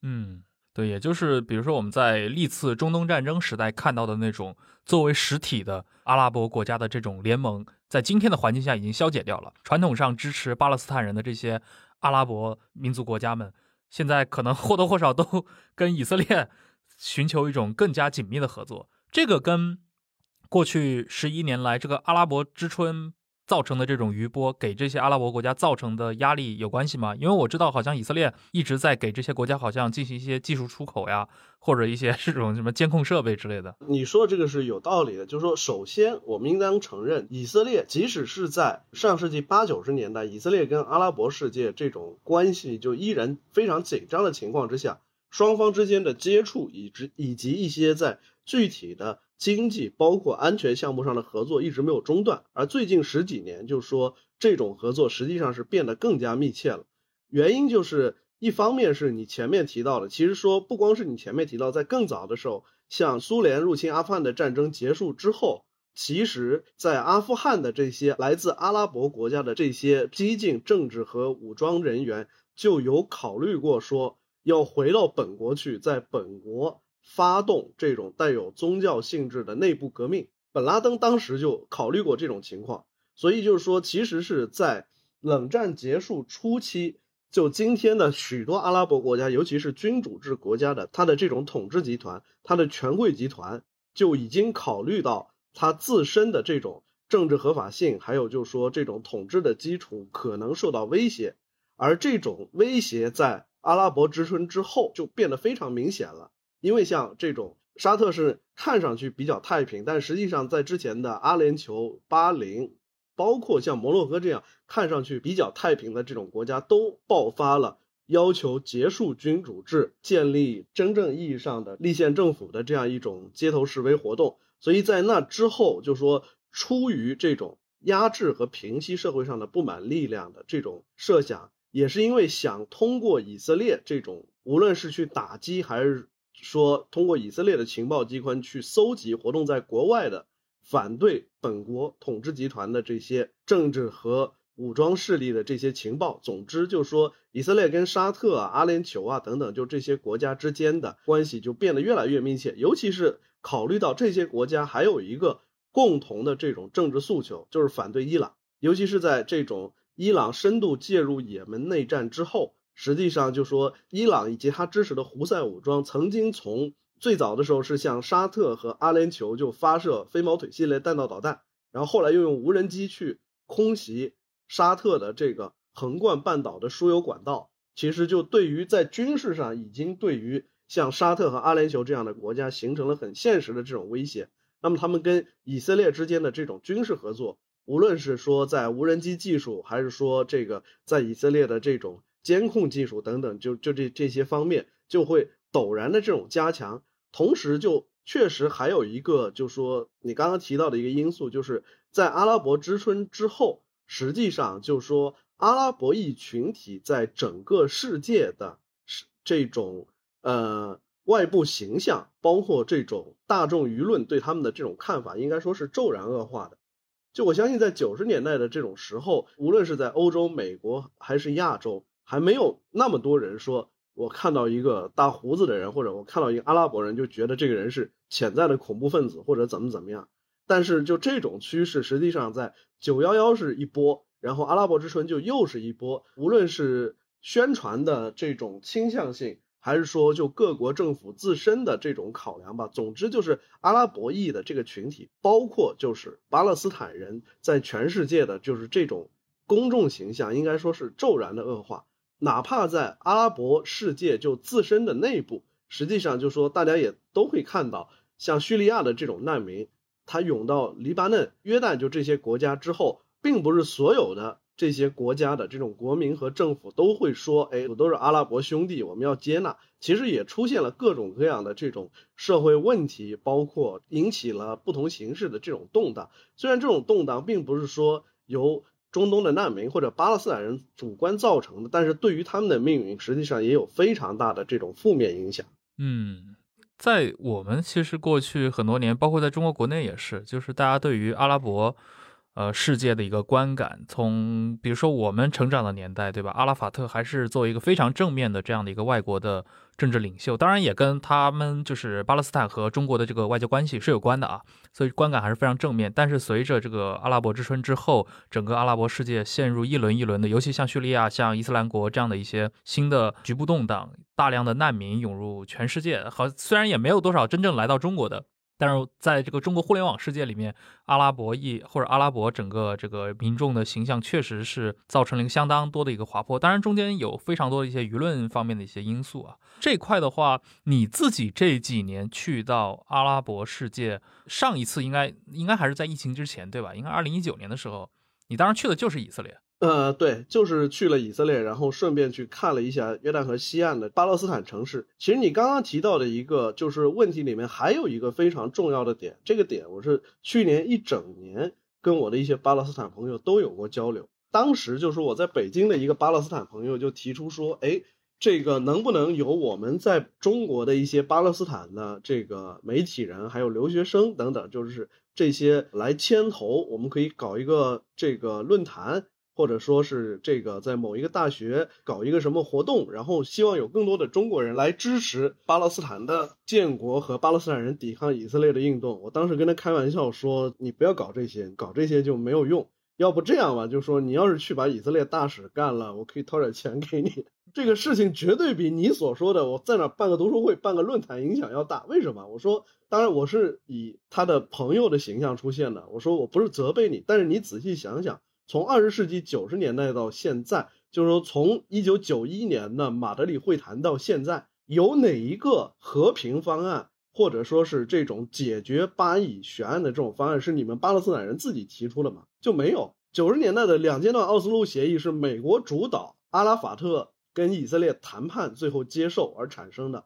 嗯。对，也就是比如说我们在历次中东战争时代看到的那种作为实体的阿拉伯国家的这种联盟，在今天的环境下已经消解掉了。传统上支持巴勒斯坦人的这些阿拉伯民族国家们，现在可能或多或少都 跟以色列寻求一种更加紧密的合作。这个跟过去十一年来这个阿拉伯之春。造成的这种余波给这些阿拉伯国家造成的压力有关系吗？因为我知道，好像以色列一直在给这些国家好像进行一些技术出口呀，或者一些 这种什么监控设备之类的。你说的这个是有道理的，就是说，首先我们应当承认，以色列即使是在上世纪八九十年代，以色列跟阿拉伯世界这种关系就依然非常紧张的情况之下，双方之间的接触以及以及一些在具体的。经济包括安全项目上的合作一直没有中断，而最近十几年，就说这种合作实际上是变得更加密切了。原因就是一方面是你前面提到的，其实说不光是你前面提到，在更早的时候，像苏联入侵阿富汗的战争结束之后，其实在阿富汗的这些来自阿拉伯国家的这些激进政治和武装人员就有考虑过说要回到本国去，在本国。发动这种带有宗教性质的内部革命，本拉登当时就考虑过这种情况，所以就是说，其实是在冷战结束初期，就今天的许多阿拉伯国家，尤其是君主制国家的，它的这种统治集团，它的权贵集团就已经考虑到它自身的这种政治合法性，还有就是说这种统治的基础可能受到威胁，而这种威胁在阿拉伯之春之后就变得非常明显了。因为像这种沙特是看上去比较太平，但实际上在之前的阿联酋、巴林，包括像摩洛哥这样看上去比较太平的这种国家，都爆发了要求结束君主制、建立真正意义上的立宪政府的这样一种街头示威活动。所以在那之后，就说出于这种压制和平息社会上的不满力量的这种设想，也是因为想通过以色列这种，无论是去打击还是。说通过以色列的情报机关去搜集活动在国外的反对本国统治集团的这些政治和武装势力的这些情报。总之，就说以色列跟沙特啊、阿联酋啊等等，就这些国家之间的关系就变得越来越密切。尤其是考虑到这些国家还有一个共同的这种政治诉求，就是反对伊朗。尤其是在这种伊朗深度介入也门内战之后。实际上就说伊朗以及他支持的胡塞武装曾经从最早的时候是向沙特和阿联酋就发射飞毛腿系列弹道导弹，然后后来又用无人机去空袭沙特的这个横贯半岛的输油管道，其实就对于在军事上已经对于像沙特和阿联酋这样的国家形成了很现实的这种威胁。那么他们跟以色列之间的这种军事合作，无论是说在无人机技术，还是说这个在以色列的这种监控技术等等，就就这这些方面就会陡然的这种加强。同时，就确实还有一个，就说你刚刚提到的一个因素，就是在阿拉伯之春之后，实际上就说阿拉伯裔群体在整个世界的这种呃外部形象，包括这种大众舆论对他们的这种看法，应该说是骤然恶化的。就我相信，在九十年代的这种时候，无论是在欧洲、美国还是亚洲，还没有那么多人说。我看到一个大胡子的人，或者我看到一个阿拉伯人，就觉得这个人是潜在的恐怖分子，或者怎么怎么样。但是就这种趋势，实际上在九幺幺是一波，然后阿拉伯之春就又是一波。无论是宣传的这种倾向性，还是说就各国政府自身的这种考量吧，总之就是阿拉伯裔的这个群体，包括就是巴勒斯坦人在全世界的就是这种公众形象，应该说是骤然的恶化。哪怕在阿拉伯世界就自身的内部，实际上就说大家也都会看到，像叙利亚的这种难民，他涌到黎巴嫩、约旦就这些国家之后，并不是所有的这些国家的这种国民和政府都会说，哎，我都是阿拉伯兄弟，我们要接纳。其实也出现了各种各样的这种社会问题，包括引起了不同形式的这种动荡。虽然这种动荡并不是说由中东的难民或者巴勒斯坦人主观造成的，但是对于他们的命运，实际上也有非常大的这种负面影响。嗯，在我们其实过去很多年，包括在中国国内也是，就是大家对于阿拉伯。呃，世界的一个观感，从比如说我们成长的年代，对吧？阿拉法特还是作为一个非常正面的这样的一个外国的政治领袖，当然也跟他们就是巴勒斯坦和中国的这个外交关系是有关的啊，所以观感还是非常正面。但是随着这个阿拉伯之春之后，整个阿拉伯世界陷入一轮一轮的，尤其像叙利亚、像伊斯兰国这样的一些新的局部动荡，大量的难民涌入全世界，好，虽然也没有多少真正来到中国的。但是在这个中国互联网世界里面，阿拉伯裔或者阿拉伯整个这个民众的形象，确实是造成了一个相当多的一个滑坡。当然，中间有非常多的一些舆论方面的一些因素啊。这块的话，你自己这几年去到阿拉伯世界，上一次应该应该还是在疫情之前，对吧？应该二零一九年的时候，你当时去的就是以色列。呃，对，就是去了以色列，然后顺便去看了一下约旦河西岸的巴勒斯坦城市。其实你刚刚提到的一个就是问题里面，还有一个非常重要的点，这个点我是去年一整年跟我的一些巴勒斯坦朋友都有过交流。当时就是我在北京的一个巴勒斯坦朋友就提出说，哎，这个能不能由我们在中国的一些巴勒斯坦的这个媒体人，还有留学生等等，就是这些来牵头，我们可以搞一个这个论坛。或者说是这个在某一个大学搞一个什么活动，然后希望有更多的中国人来支持巴勒斯坦的建国和巴勒斯坦人抵抗以色列的运动。我当时跟他开玩笑说：“你不要搞这些，搞这些就没有用。要不这样吧，就说你要是去把以色列大使干了，我可以掏点钱给你。这个事情绝对比你所说的我在那办个读书会、办个论坛影响要大。为什么？我说，当然我是以他的朋友的形象出现的。我说我不是责备你，但是你仔细想想。”从二十世纪九十年代到现在，就是说从一九九一年的马德里会谈到现在，有哪一个和平方案，或者说是这种解决巴以悬案的这种方案，是你们巴勒斯坦人自己提出的吗？就没有。九十年代的两阶段奥斯陆协议是美国主导，阿拉法特跟以色列谈判，最后接受而产生的。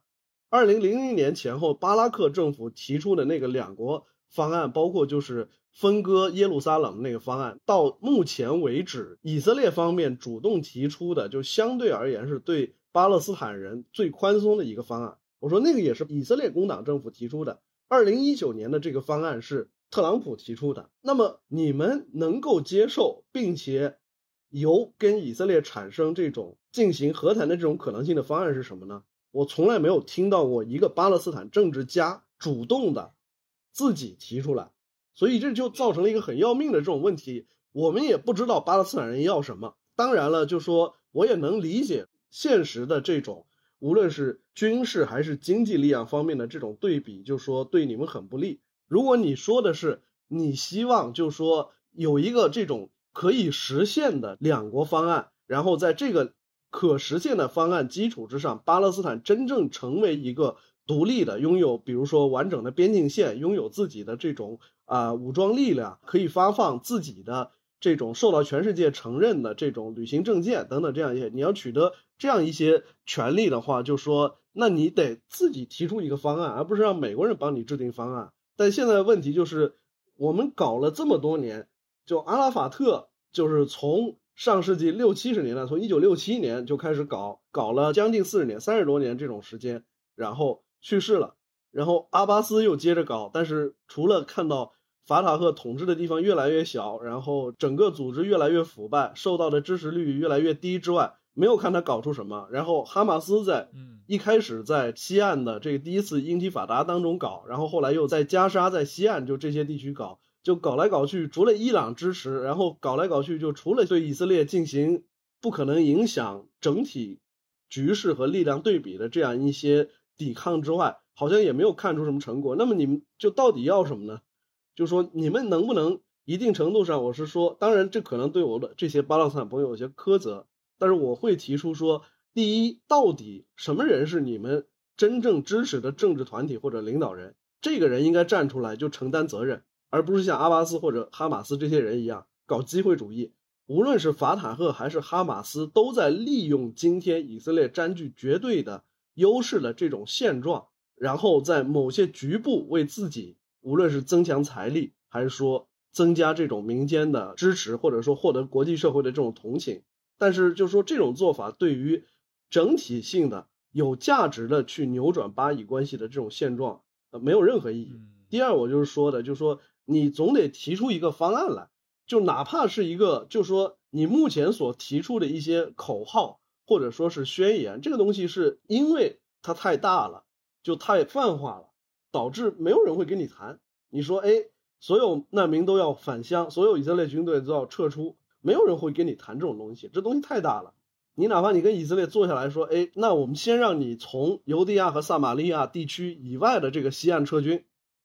二零零零年前后，巴拉克政府提出的那个两国方案，包括就是。分割耶路撒冷的那个方案，到目前为止，以色列方面主动提出的，就相对而言是对巴勒斯坦人最宽松的一个方案。我说那个也是以色列工党政府提出的。二零一九年的这个方案是特朗普提出的。那么你们能够接受，并且由跟以色列产生这种进行和谈的这种可能性的方案是什么呢？我从来没有听到过一个巴勒斯坦政治家主动的自己提出来。所以这就造成了一个很要命的这种问题，我们也不知道巴勒斯坦人要什么。当然了，就说我也能理解现实的这种，无论是军事还是经济力量方面的这种对比，就说对你们很不利。如果你说的是你希望，就说有一个这种可以实现的两国方案，然后在这个可实现的方案基础之上，巴勒斯坦真正成为一个独立的，拥有比如说完整的边境线，拥有自己的这种啊武装力量，可以发放自己的。这种受到全世界承认的这种旅行证件等等这样一些，你要取得这样一些权利的话，就说那你得自己提出一个方案，而不是让美国人帮你制定方案。但现在问题就是，我们搞了这么多年，就阿拉法特就是从上世纪六七十年代，从一九六七年就开始搞，搞了将近四十年，三十多年这种时间，然后去世了，然后阿巴斯又接着搞，但是除了看到。法塔赫统治的地方越来越小，然后整个组织越来越腐败，受到的支持率越来越低之外，没有看他搞出什么。然后哈马斯在一开始在西岸的这个第一次英提法达当中搞，然后后来又在加沙在西岸就这些地区搞，就搞来搞去，除了伊朗支持，然后搞来搞去，就除了对以色列进行不可能影响整体局势和力量对比的这样一些抵抗之外，好像也没有看出什么成果。那么你们就到底要什么呢？就说你们能不能一定程度上，我是说，当然这可能对我的这些巴勒斯坦朋友有些苛责，但是我会提出说，第一，到底什么人是你们真正支持的政治团体或者领导人？这个人应该站出来就承担责任，而不是像阿巴斯或者哈马斯这些人一样搞机会主义。无论是法塔赫还是哈马斯，都在利用今天以色列占据绝对的优势的这种现状，然后在某些局部为自己。无论是增强财力，还是说增加这种民间的支持，或者说获得国际社会的这种同情，但是就是说这种做法对于整体性的有价值的去扭转巴以关系的这种现状，呃，没有任何意义。第二，我就是说的，就是说你总得提出一个方案来，就哪怕是一个，就是说你目前所提出的一些口号或者说是宣言，这个东西是因为它太大了，就太泛化了。导致没有人会跟你谈。你说，哎，所有难民都要返乡，所有以色列军队都要撤出，没有人会跟你谈这种东西。这东西太大了。你哪怕你跟以色列坐下来说，哎，那我们先让你从犹地亚和撒玛利亚地区以外的这个西岸撤军，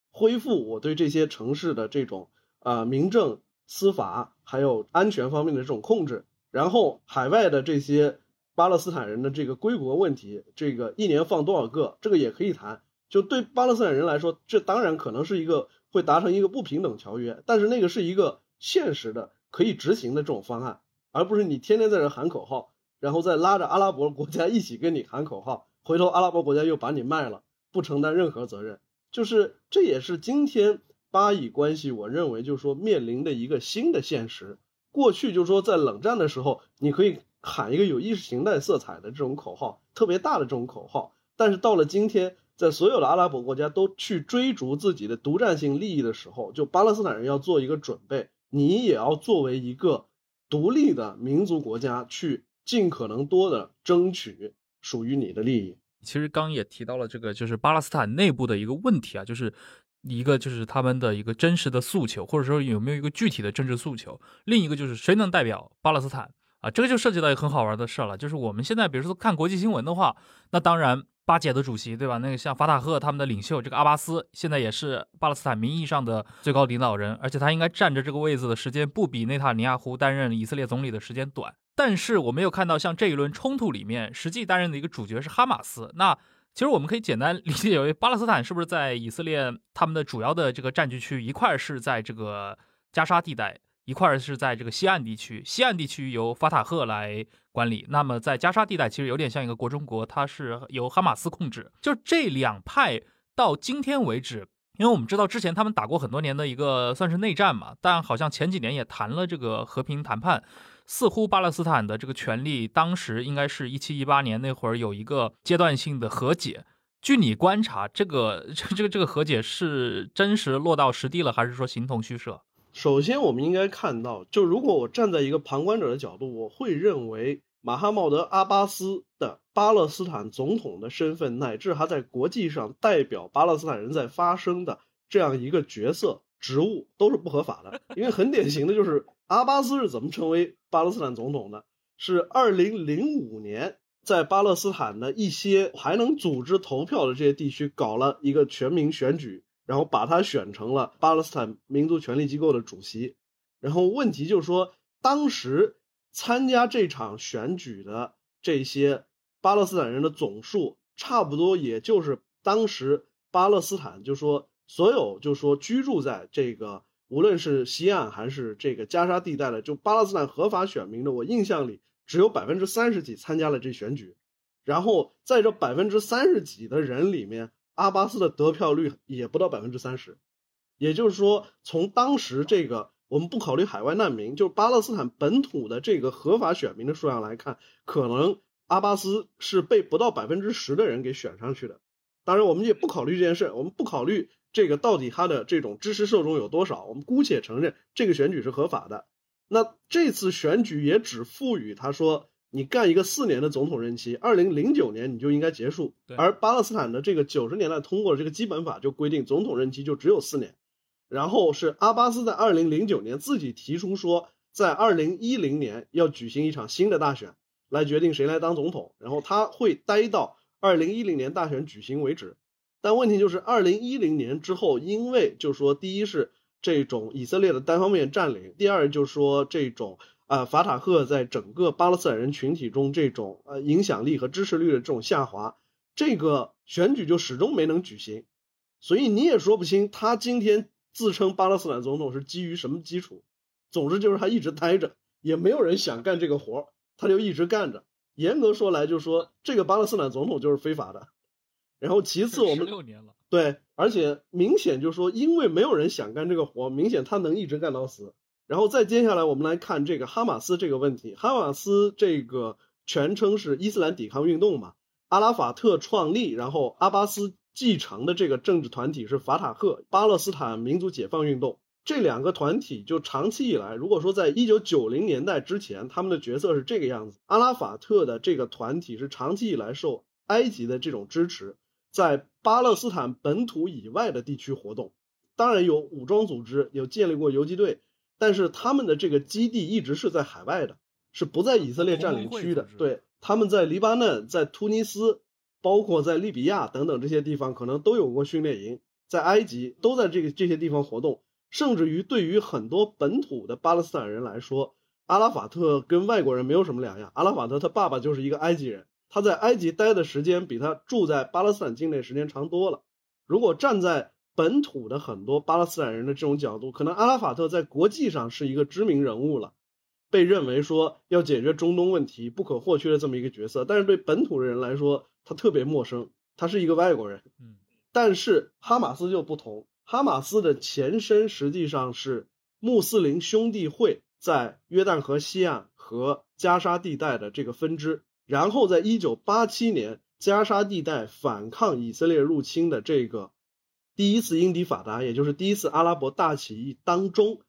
恢复我对这些城市的这种啊民政、司法还有安全方面的这种控制，然后海外的这些巴勒斯坦人的这个归国问题，这个一年放多少个，这个也可以谈。就对巴勒斯坦人来说，这当然可能是一个会达成一个不平等条约，但是那个是一个现实的可以执行的这种方案，而不是你天天在这喊口号，然后再拉着阿拉伯国家一起跟你喊口号，回头阿拉伯国家又把你卖了，不承担任何责任。就是这也是今天巴以关系，我认为就是说面临的一个新的现实。过去就是说在冷战的时候，你可以喊一个有意识形态色彩的这种口号，特别大的这种口号，但是到了今天。在所有的阿拉伯国家都去追逐自己的独占性利益的时候，就巴勒斯坦人要做一个准备，你也要作为一个独立的民族国家，去尽可能多的争取属于你的利益。其实刚也提到了这个，就是巴勒斯坦内部的一个问题啊，就是一个就是他们的一个真实的诉求，或者说有没有一个具体的政治诉求；另一个就是谁能代表巴勒斯坦啊？这个就涉及到一个很好玩的事了，就是我们现在比如说看国际新闻的话，那当然。巴解的主席，对吧？那个像法塔赫他们的领袖，这个阿巴斯现在也是巴勒斯坦名义上的最高领导人，而且他应该站着这个位子的时间不比内塔尼亚胡担任以色列总理的时间短。但是我没有看到像这一轮冲突里面实际担任的一个主角是哈马斯。那其实我们可以简单理解为，巴勒斯坦是不是在以色列他们的主要的这个占据区一块是在这个加沙地带？一块是在这个西岸地区，西岸地区由法塔赫来管理。那么在加沙地带，其实有点像一个国中国，它是由哈马斯控制。就这两派到今天为止，因为我们知道之前他们打过很多年的一个算是内战嘛，但好像前几年也谈了这个和平谈判。似乎巴勒斯坦的这个权利，当时应该是一七一八年那会儿有一个阶段性的和解。据你观察，这个这 这个这个和解是真实落到实地了，还是说形同虚设？首先，我们应该看到，就如果我站在一个旁观者的角度，我会认为马哈茂德·阿巴斯的巴勒斯坦总统的身份，乃至他在国际上代表巴勒斯坦人在发声的这样一个角色职务，都是不合法的。因为很典型的就是，阿巴斯是怎么成为巴勒斯坦总统的？是二零零五年在巴勒斯坦的一些还能组织投票的这些地区搞了一个全民选举，然后把他选成了巴勒斯坦民族权力机构的主席。然后问题就是说，当时参加这场选举的这些巴勒斯坦人的总数，差不多也就是当时巴勒斯坦，就说所有就说居住在这个无论是西岸还是这个加沙地带的，就巴勒斯坦合法选民的，我印象里。只有百分之三十几参加了这选举，然后在这百分之三十几的人里面，阿巴斯的得票率也不到百分之三十，也就是说，从当时这个我们不考虑海外难民，就是巴勒斯坦本土的这个合法选民的数量来看，可能阿巴斯是被不到百分之十的人给选上去的。当然，我们也不考虑这件事，我们不考虑这个到底他的这种支持受众有多少，我们姑且承认这个选举是合法的。那这次选举也只赋予他说，你干一个四年的总统任期，二零零九年你就应该结束。而巴勒斯坦的这个九十年代通过的这个基本法就规定，总统任期就只有四年。然后是阿巴斯在二零零九年自己提出说，在二零一零年要举行一场新的大选，来决定谁来当总统。然后他会待到二零一零年大选举行为止。但问题就是二零一零年之后，因为就说第一是。这种以色列的单方面占领，第二就是说这种呃法塔赫在整个巴勒斯坦人群体中这种呃影响力和支持率的这种下滑，这个选举就始终没能举行，所以你也说不清他今天自称巴勒斯坦总统是基于什么基础。总之就是他一直待着，也没有人想干这个活他就一直干着。严格说来，就是说这个巴勒斯坦总统就是非法的。然后其次我们六年了。对，而且明显就是说，因为没有人想干这个活，明显他能一直干到死。然后再接下来，我们来看这个哈马斯这个问题。哈马斯这个全称是伊斯兰抵抗运动嘛，阿拉法特创立，然后阿巴斯继承的这个政治团体是法塔赫巴勒斯坦民族解放运动。这两个团体就长期以来，如果说在一九九零年代之前，他们的角色是这个样子：阿拉法特的这个团体是长期以来受埃及的这种支持。在巴勒斯坦本土以外的地区活动，当然有武装组织，有建立过游击队，但是他们的这个基地一直是在海外的，是不在以色列占领区的。对，他们在黎巴嫩、在突尼斯，包括在利比亚等等这些地方，可能都有过训练营，在埃及都在这个这些地方活动。甚至于对于很多本土的巴勒斯坦人来说，阿拉法特跟外国人没有什么两样。阿拉法特他爸爸就是一个埃及人。他在埃及待的时间比他住在巴勒斯坦境内时间长多了。如果站在本土的很多巴勒斯坦人的这种角度，可能阿拉法特在国际上是一个知名人物了，被认为说要解决中东问题不可或缺的这么一个角色。但是对本土的人来说，他特别陌生，他是一个外国人。嗯，但是哈马斯就不同，哈马斯的前身实际上是穆斯林兄弟会在约旦河西岸和加沙地带的这个分支。然后，在一九八七年加沙地带反抗以色列入侵的这个第一次英迪法达，也就是第一次阿拉伯大起义当中，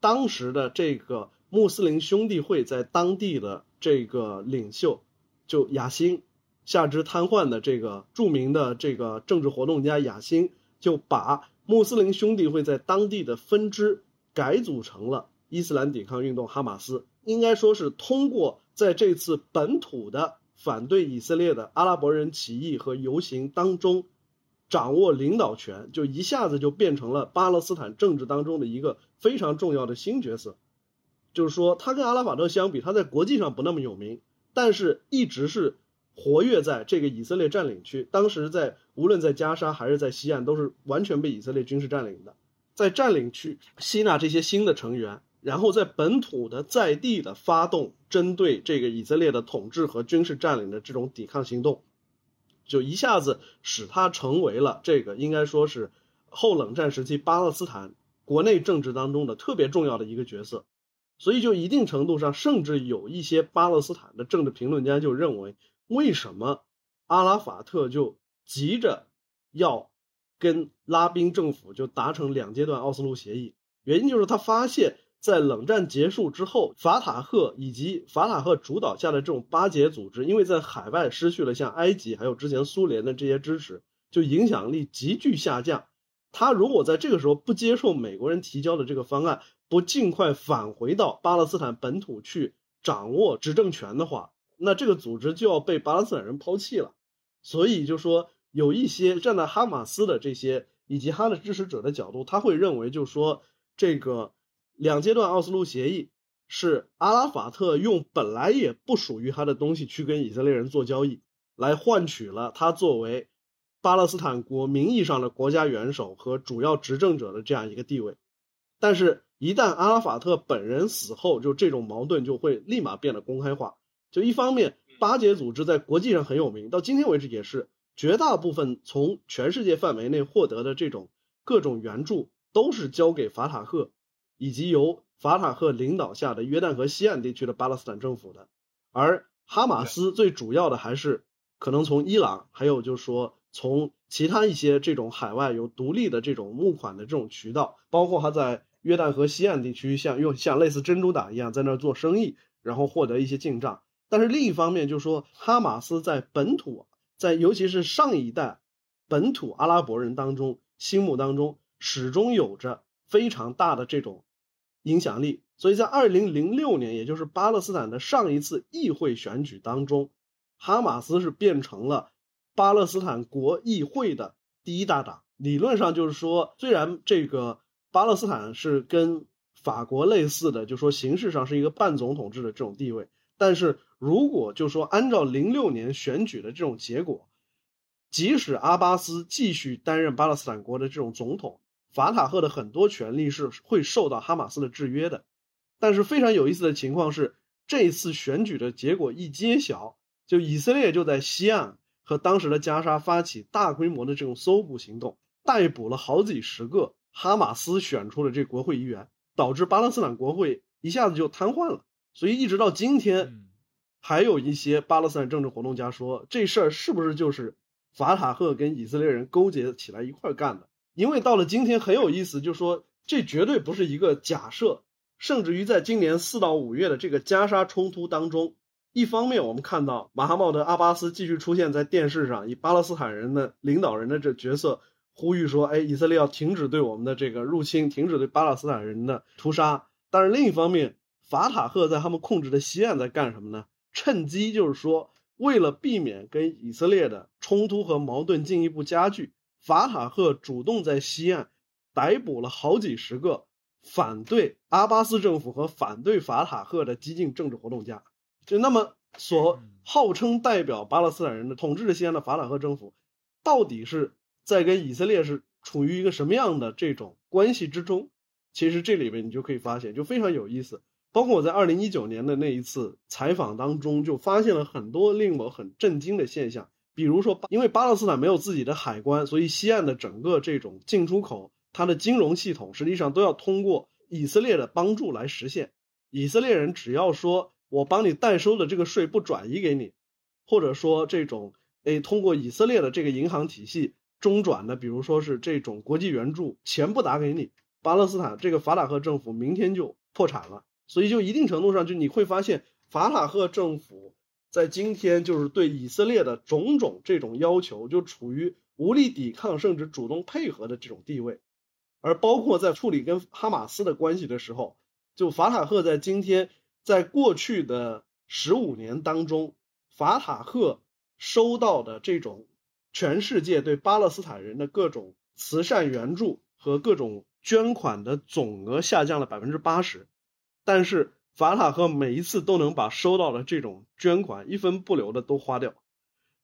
当时的这个穆斯林兄弟会在当地的这个领袖就亚辛，下肢瘫痪的这个著名的这个政治活动家亚辛，就把穆斯林兄弟会在当地的分支改组成了伊斯兰抵抗运动哈马斯，应该说是通过。在这次本土的反对以色列的阿拉伯人起义和游行当中，掌握领导权，就一下子就变成了巴勒斯坦政治当中的一个非常重要的新角色。就是说，他跟阿拉法特相比，他在国际上不那么有名，但是一直是活跃在这个以色列占领区。当时在无论在加沙还是在西岸，都是完全被以色列军事占领的，在占领区吸纳这些新的成员。然后在本土的在地的发动针对这个以色列的统治和军事占领的这种抵抗行动，就一下子使他成为了这个应该说是后冷战时期巴勒斯坦国内政治当中的特别重要的一个角色。所以就一定程度上，甚至有一些巴勒斯坦的政治评论家就认为，为什么阿拉法特就急着要跟拉宾政府就达成两阶段奥斯陆协议？原因就是他发现。在冷战结束之后，法塔赫以及法塔赫主导下的这种巴解组织，因为在海外失去了像埃及还有之前苏联的这些支持，就影响力急剧下降。他如果在这个时候不接受美国人提交的这个方案，不尽快返回到巴勒斯坦本土去掌握执政权的话，那这个组织就要被巴勒斯坦人抛弃了。所以就说有一些站在哈马斯的这些以及他的支持者的角度，他会认为就说这个两阶段奥斯陆协议是阿拉法特用本来也不属于他的东西去跟以色列人做交易，来换取了他作为巴勒斯坦国名义上的国家元首和主要执政者的这样一个地位。但是，一旦阿拉法特本人死后，就这种矛盾就会立马变得公开化。就一方面，巴解组织在国际上很有名，到今天为止也是绝大部分从全世界范围内获得的这种各种援助，都是交给法塔赫以及由法塔赫领导下的约旦河西岸地区的巴勒斯坦政府的。而哈马斯最主要的还是可能从伊朗，还有就是说从其他一些这种海外有独立的这种募款的这种渠道，包括他在。约旦河西岸地区像用像类似珍珠党一样在那儿做生意，然后获得一些进账。但是另一方面，就是说哈马斯在本土，在尤其是上一代本土阿拉伯人当中心目当中，始终有着非常大的这种影响力。所以在二零零六年，也就是巴勒斯坦的上一次议会选举当中，哈马斯是变成了巴勒斯坦国议会的第一大党。理论上就是说，虽然这个。巴勒斯坦是跟法国类似的，就说形式上是一个半总统制的这种地位。但是如果就说按照零六年选举的这种结果，即使阿巴斯继续担任巴勒斯坦国的这种总统，法塔赫的很多权利是会受到哈马斯的制约的。但是非常有意思的情况是，这次选举的结果一揭晓，就以色列就在西岸和当时的加沙发起大规模的这种搜捕行动，逮捕了好几十个。哈马斯选出的这国会议员，导致巴勒斯坦国会一下子就瘫痪了。所以一直到今天，还有一些巴勒斯坦政治活动家说，这事儿是不是就是法塔赫跟以色列人勾结起来一块干的？因为到了今天很有意思，就说这绝对不是一个假设。甚至于在今年四到五月的这个加沙冲突当中，一方面我们看到马哈茂德·阿巴斯继续出现在电视上，以巴勒斯坦人的领导人的这角色。呼吁说：“哎，以色列要停止对我们的这个入侵，停止对巴勒斯坦人的屠杀。但是另一方面，法塔赫在他们控制的西岸在干什么呢？趁机就是说，为了避免跟以色列的冲突和矛盾进一步加剧，法塔赫主动在西岸逮捕了好几十个反对阿巴斯政府和反对法塔赫的激进政治活动家。就那么，所号称代表巴勒斯坦人的统治着西岸的法塔赫政府，到底是？”在跟以色列是处于一个什么样的这种关系之中？其实这里边你就可以发现，就非常有意思。包括我在二零一九年的那一次采访当中，就发现了很多令我很震惊的现象。比如说，因为巴勒斯坦没有自己的海关，所以西岸的整个这种进出口，它的金融系统实际上都要通过以色列的帮助来实现。以色列人只要说我帮你代收的这个税不转移给你，或者说这种诶通过以色列的这个银行体系。中转的，比如说是这种国际援助，钱不打给你，巴勒斯坦这个法塔赫政府明天就破产了。所以就一定程度上，就你会发现，法塔赫政府在今天就是对以色列的种种这种要求，就处于无力抵抗甚至主动配合的这种地位。而包括在处理跟哈马斯的关系的时候，就法塔赫在今天，在过去的十五年当中，法塔赫收到的这种。全世界对巴勒斯坦人的各种慈善援助和各种捐款的总额下降了百分之八十，但是法塔赫每一次都能把收到的这种捐款一分不留的都花掉。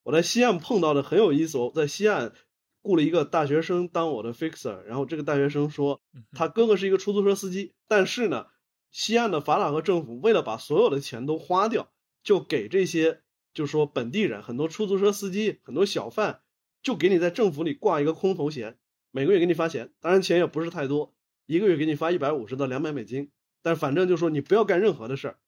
我在西岸碰到的很有意思，我在西岸雇了一个大学生当我的 fixer，然后这个大学生说他哥哥是一个出租车司机，但是呢，西岸的法塔赫政府为了把所有的钱都花掉，就给这些。就是说，本地人很多出租车司机、很多小贩，就给你在政府里挂一个空头衔，每个月给你发钱，当然钱也不是太多，一个月给你发一百五十到两百美金，但反正就说你不要干任何的事儿，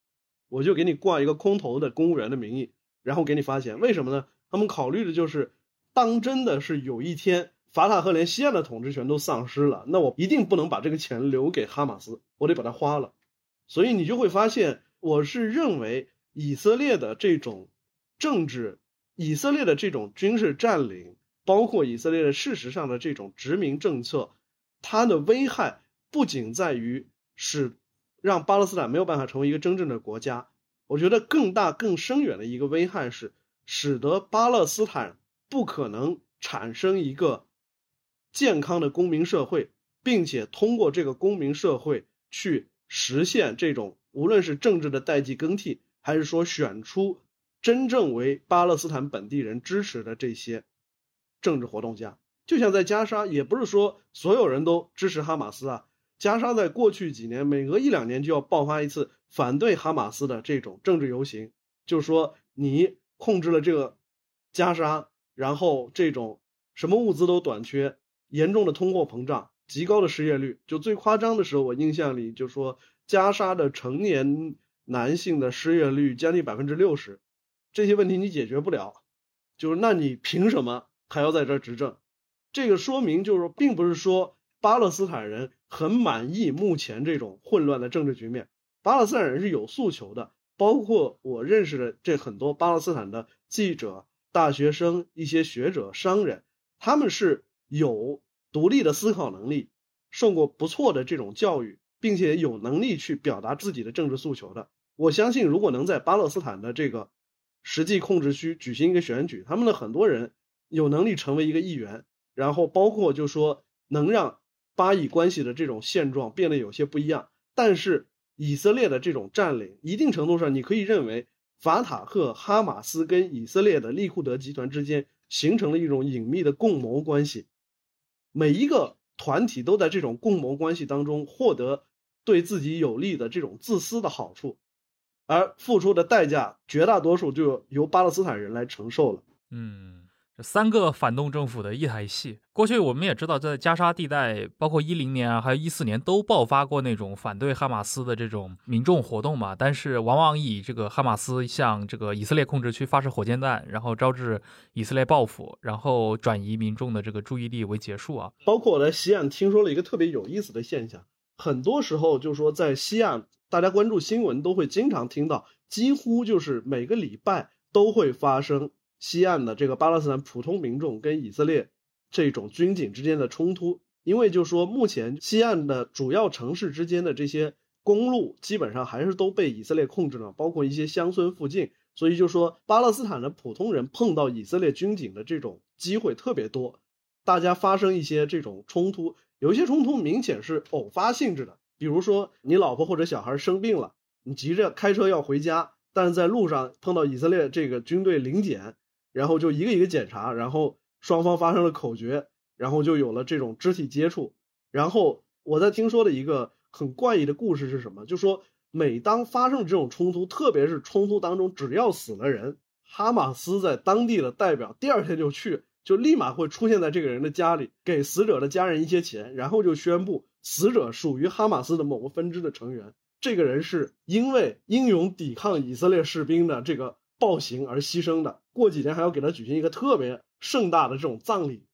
我就给你挂一个空头的公务员的名义，然后给你发钱。为什么呢？他们考虑的就是，当真的是有一天法塔赫连西岸的统治权都丧失了，那我一定不能把这个钱留给哈马斯，我得把它花了。所以你就会发现，我是认为以色列的这种。政治，以色列的这种军事占领，包括以色列的事实上的这种殖民政策，它的危害不仅在于使让巴勒斯坦没有办法成为一个真正的国家。我觉得更大、更深远的一个危害是，使得巴勒斯坦不可能产生一个健康的公民社会，并且通过这个公民社会去实现这种无论是政治的代际更替，还是说选出真正为巴勒斯坦本地人支持的这些政治活动家。就像在加沙，也不是说所有人都支持哈马斯啊。加沙在过去几年，每隔一两年就要爆发一次反对哈马斯的这种政治游行，就是说你控制了这个加沙，然后这种什么物资都短缺，严重的通货膨胀，极高的失业率。就最夸张的时候，我印象里就说加沙的成年男性的失业率将近百分之六十，这些问题你解决不了，就是那你凭什么还要在这儿执政？这个说明就是说，并不是说。巴勒斯坦人很满意目前这种混乱的政治局面。巴勒斯坦人是有诉求的，包括我认识的这很多巴勒斯坦的记者、大学生、一些学者、商人，他们是有独立的思考能力，受过不错的这种教育，并且有能力去表达自己的政治诉求的。我相信，如果能在巴勒斯坦的这个实际控制区举行一个选举，他们的很多人有能力成为一个议员，然后包括就说能让。巴以关系的这种现状变得有些不一样，但是以色列的这种占领，一定程度上你可以认为，法塔赫、哈马斯跟以色列的利库德集团之间形成了一种隐秘的共谋关系，每一个团体都在这种共谋关系当中获得对自己有利的这种自私的好处，而付出的代价绝大多数就由巴勒斯坦人来承受了。嗯。这三个反动政府的一台戏。过去我们也知道，在加沙地带，包括一零年啊，还有一四年，都爆发过那种反对哈马斯的这种民众活动嘛。但是往往以这个哈马斯向这个以色列控制区发射火箭弹，然后招致以色列报复，然后转移民众的这个注意力为结束啊。包括我在西岸听说了一个特别有意思的现象，很多时候就是说在西岸，大家关注新闻都会经常听到，几乎就是每个礼拜都会发生。西岸的这个巴勒斯坦普通民众跟以色列这种军警之间的冲突，因为就说目前西岸的主要城市之间的这些公路基本上还是都被以色列控制了，包括一些乡村附近，所以就说巴勒斯坦的普通人碰到以色列军警的这种机会特别多，大家发生一些这种冲突，有一些冲突明显是偶发性质的，比如说你老婆或者小孩生病了，你急着开车要回家，但是在路上碰到以色列这个军队临检。然后就一个一个检查，然后双方发生了口角，然后就有了这种肢体接触。然后我在听说的一个很怪异的故事是什么？就说每当发生这种冲突，特别是冲突当中只要死了人，哈马斯在当地的代表第二天就去，就立马会出现在这个人的家里，给死者的家人一些钱，然后就宣布死者属于哈马斯的某个分支的成员。这个人是因为英勇抵抗以色列士兵的这个。暴行而牺牲的，过几天还要给他举行一个特别盛大的这种葬礼，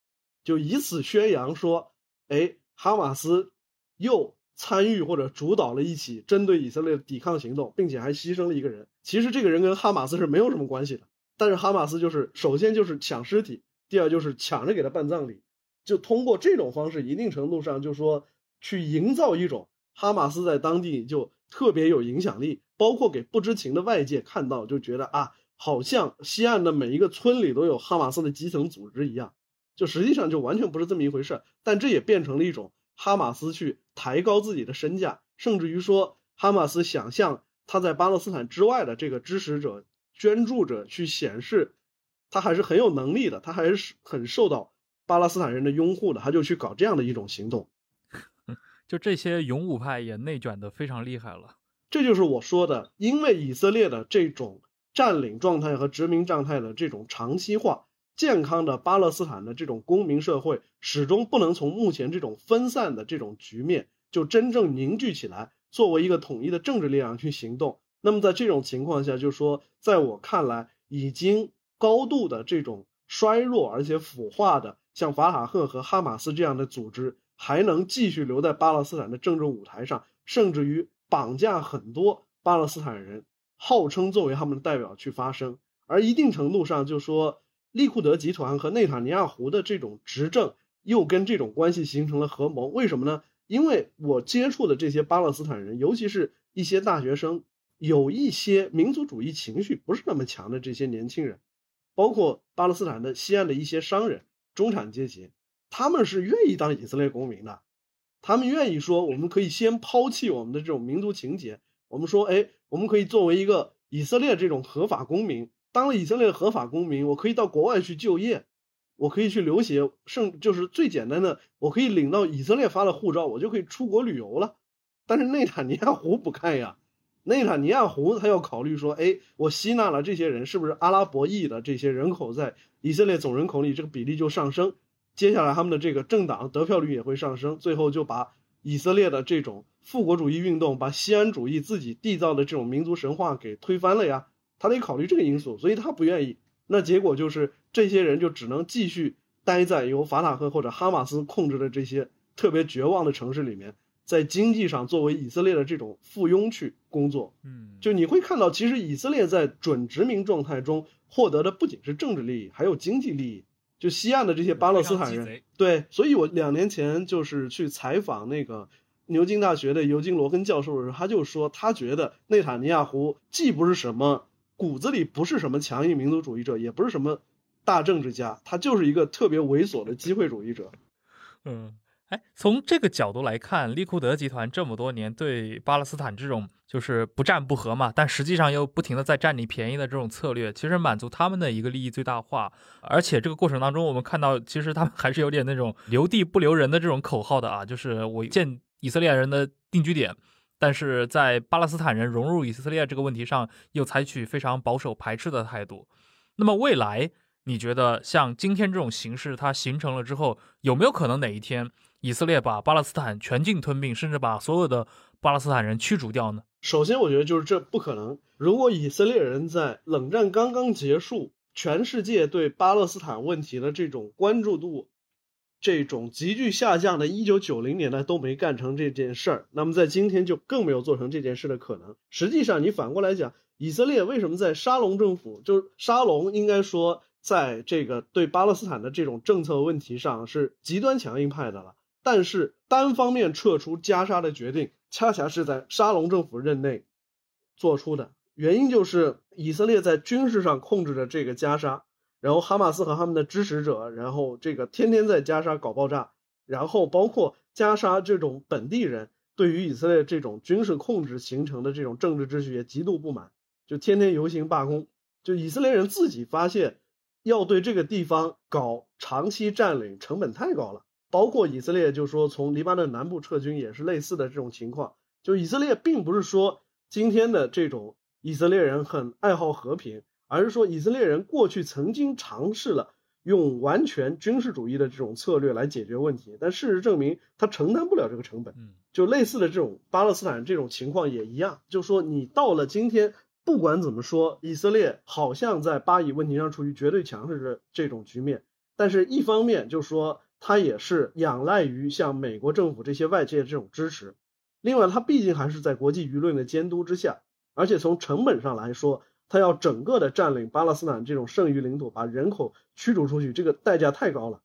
就以此宣扬说，哎，哈马斯又参与或者主导了一起针对以色列的抵抗行动，并且还牺牲了一个人。其实这个人跟哈马斯是没有什么关系的，但是哈马斯就是首先就是抢尸体，第二就是抢着给他办葬礼，就通过这种方式，一定程度上就说去营造一种哈马斯在当地就特别有影响力。包括给不知情的外界看到，就觉得啊，好像西岸的每一个村里都有哈马斯的基层组织一样，就实际上就完全不是这么一回事。但这也变成了一种哈马斯去抬高自己的身价，甚至于说哈马斯想向他在巴勒斯坦之外的这个支持者、捐助者去显示，他还是很有能力的，他还是很受到巴勒斯坦人的拥护的，他就去搞这样的一种行动。就这些勇武派也内卷的非常厉害了。这就是我说的，因为以色列的这种占领状态和殖民状态的这种长期化，健康的巴勒斯坦的这种公民社会始终不能从目前这种分散的这种局面就真正凝聚起来，作为一个统一的政治力量去行动。那么在这种情况下，就说在我看来，已经高度的这种衰弱而且腐化的，像法塔赫和哈马斯这样的组织，还能继续留在巴勒斯坦的政治舞台上，甚至于。绑架很多巴勒斯坦人，号称作为他们的代表去发声，而一定程度上就说利库德集团和内塔尼亚胡的这种执政又跟这种关系形成了合谋。为什么呢？因为我接触的这些巴勒斯坦人，尤其是一些大学生，有一些民族主义情绪不是那么强的这些年轻人，包括巴勒斯坦的西岸的一些商人、中产阶级，他们是愿意当以色列公民的，他们愿意说我们可以先抛弃我们的这种民族情结，我们说，哎，我们可以作为一个以色列这种合法公民，当了以色列合法公民，我可以到国外去就业，我可以去留学，甚就是最简单的，我可以领到以色列发的护照，我就可以出国旅游了。但是内塔尼亚胡不看呀。内塔尼亚胡他要考虑说，哎，我吸纳了这些人，是不是阿拉伯裔的这些人口在以色列总人口里这个比例就上升？接下来他们的这个政党得票率也会上升，最后就把以色列的这种复国主义运动，把西安主义自己缔造的这种民族神话给推翻了呀。他得考虑这个因素，所以他不愿意。那结果就是这些人就只能继续待在由法塔赫或者哈马斯控制的这些特别绝望的城市里面。在经济上作为以色列的这种附庸去工作，嗯，就你会看到，其实以色列在准殖民状态中获得的不仅是政治利益，还有经济利益。就西岸的这些巴勒斯坦人，对，所以我两年前就是去采访那个牛津大学的尤金·罗根教授的时候，他就说，他觉得内塔尼亚胡既不是什么骨子里不是什么强硬民族主义者，也不是什么大政治家，他就是一个特别猥琐的机会主义者，嗯。哎，从这个角度来看，利库德集团这么多年对巴勒斯坦这种就是不战不和嘛，但实际上又不停的在占你便宜的这种策略，其实满足他们的一个利益最大化。而且这个过程当中，我们看到其实他们还是有点那种留地不留人的这种口号的啊，就是我建以色列人的定居点，但是在巴勒斯坦人融入以色列这个问题上，又采取非常保守排斥的态度。那么未来你觉得像今天这种形势它形成了之后，有没有可能哪一天？以色列把巴勒斯坦全境吞并，甚至把所有的巴勒斯坦人驱逐掉呢？首先，我觉得就是这不可能。如果以色列人在冷战刚刚结束，全世界对巴勒斯坦问题的这种关注度，这种急剧下降的1990年代都没干成这件事儿，那么在今天就更没有做成这件事的可能。实际上，你反过来讲，以色列为什么在沙龙政府，就是沙龙应该说在这个对巴勒斯坦的这种政策问题上是极端强硬派的了？但是单方面撤出加沙的决定，恰恰是在沙龙政府任内做出的。原因就是以色列在军事上控制着这个加沙，然后哈马斯和他们的支持者，然后这个天天在加沙搞爆炸，然后包括加沙这种本地人对于以色列这种军事控制形成的这种政治秩序也极度不满，就天天游行罢工。就以色列人自己发现，要对这个地方搞长期占领，成本太高了。包括以色列，就是说从黎巴嫩南部撤军也是类似的这种情况。就以色列并不是说今天的这种以色列人很爱好和平，而是说以色列人过去曾经尝试了用完全军事主义的这种策略来解决问题，但事实证明他承担不了这个成本。就类似的这种巴勒斯坦这种情况也一样，就说你到了今天，不管怎么说，以色列好像在巴以问题上处于绝对强势的这种局面，但是一方面就说。它也是仰赖于像美国政府这些外界这种支持，另外，它毕竟还是在国际舆论的监督之下，而且从成本上来说，它要整个的占领巴勒斯坦这种剩余领土，把人口驱逐出去，这个代价太高了。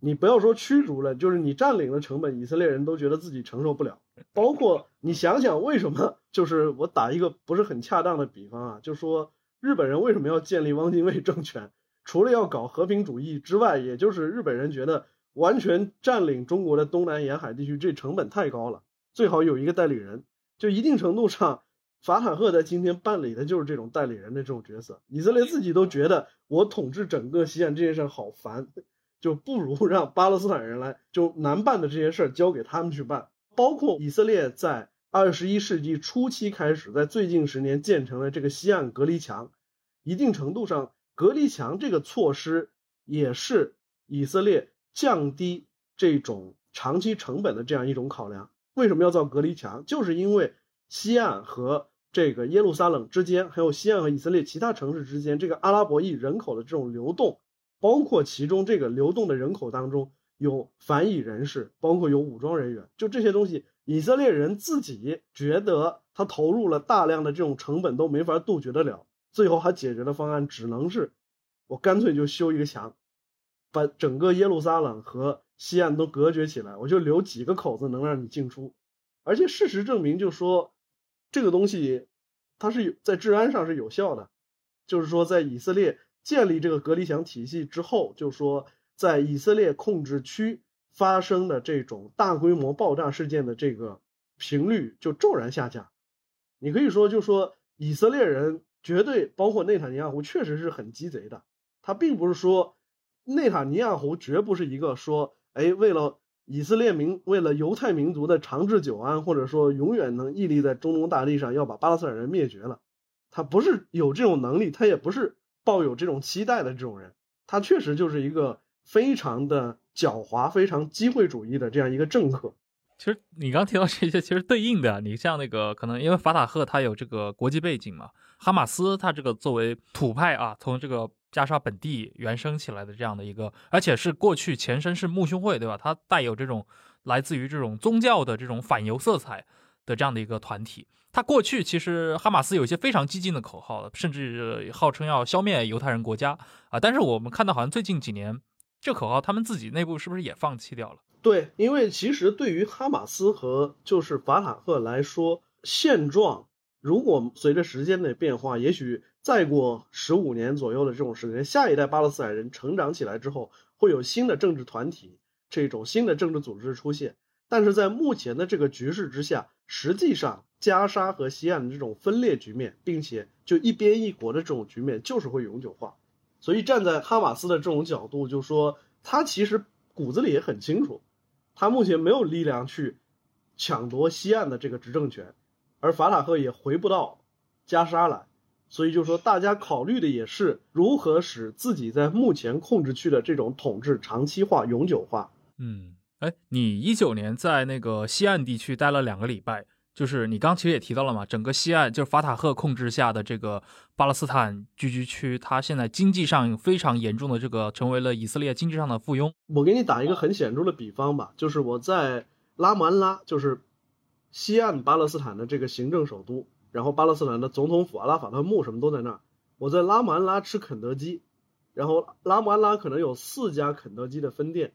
你不要说驱逐了，就是你占领的成本，以色列人都觉得自己承受不了。包括你想想，为什么？就是我打一个不是很恰当的比方啊，就说日本人为什么要建立汪精卫政权？除了要搞和平主义之外，也就是日本人觉得。完全占领中国的东南沿海地区，这成本太高了。最好有一个代理人，就一定程度上，法坦赫在今天办理的就是这种代理人的这种角色。以色列自己都觉得我统治整个西岸这件事好烦，就不如让巴勒斯坦人来，就难办的这些事儿交给他们去办。包括以色列在二十一世纪初期开始，在最近十年建成了这个西岸隔离墙，一定程度上，隔离墙这个措施也是以色列。降低这种长期成本的这样一种考量，为什么要造隔离墙？就是因为西岸和这个耶路撒冷之间，还有西岸和以色列其他城市之间，这个阿拉伯裔人口的这种流动，包括其中这个流动的人口当中有反以人士，包括有武装人员，就这些东西，以色列人自己觉得他投入了大量的这种成本都没法杜绝得了，最后他解决的方案只能是，我干脆就修一个墙。把整个耶路撒冷和西岸都隔绝起来，我就留几个口子能让你进出。而且事实证明，就说这个东西它是有在治安上是有效的，就是说在以色列建立这个隔离墙体系之后，就说在以色列控制区发生的这种大规模爆炸事件的这个频率就骤然下降。你可以说，就说以色列人绝对包括内塔尼亚胡确实是很鸡贼的，他并不是说内塔尼亚胡绝不是一个说，哎，为了。以色列民为了犹太民族的长治久安，或者说永远能屹立在中东大地上，要把巴勒斯坦人灭绝了。他不是有这种能力，他也不是抱有这种期待的这种人。他确实就是一个非常的狡猾、非常机会主义的这样一个政客。其实你刚提到这些，其实对应的，你像那个可能因为法塔赫他有这个国际背景嘛，哈马斯他这个作为土派啊，从这个。加沙本地原生起来的这样的一个，而且是过去前身是穆兄会，对吧？它带有这种来自于这种宗教的这种反犹色彩的这样的一个团体。它过去其实哈马斯有一些非常激进的口号，甚至号称要消灭犹太人国家啊。但是我们看到好像最近几年，这口号他们自己内部是不是也放弃掉了？对，因为其实对于哈马斯和就是法塔赫来说，现状如果随着时间的变化，也许。再过十五年左右的这种时间，下一代巴勒斯坦人成长起来之后，会有新的政治团体，这种新的政治组织出现。但是在目前的这个局势之下，实际上加沙和西岸的这种分裂局面，并且就一边一国的这种局面，就是会永久化。所以站在哈马斯的这种角度，就说他其实骨子里也很清楚，他目前没有力量去抢夺西岸的这个执政权，而法塔赫也回不到加沙来。所以就说，大家考虑的也是如何使自己在目前控制区的这种统治长期化、永久化。嗯，哎，你一九年在那个西岸地区待了两个礼拜，就是你刚其实也提到了嘛，整个西岸就是法塔赫控制下的这个巴勒斯坦聚居区，它现在经济上非常严重的这个成为了以色列经济上的附庸。我给你打一个很显著的比方吧，就是我在拉姆安拉，就是西岸巴勒斯坦的这个行政首都。然后巴勒斯坦的总统府阿拉法特墓什么都在那儿。我在拉姆安拉吃肯德基，然后拉姆安拉可能有四家肯德基的分店，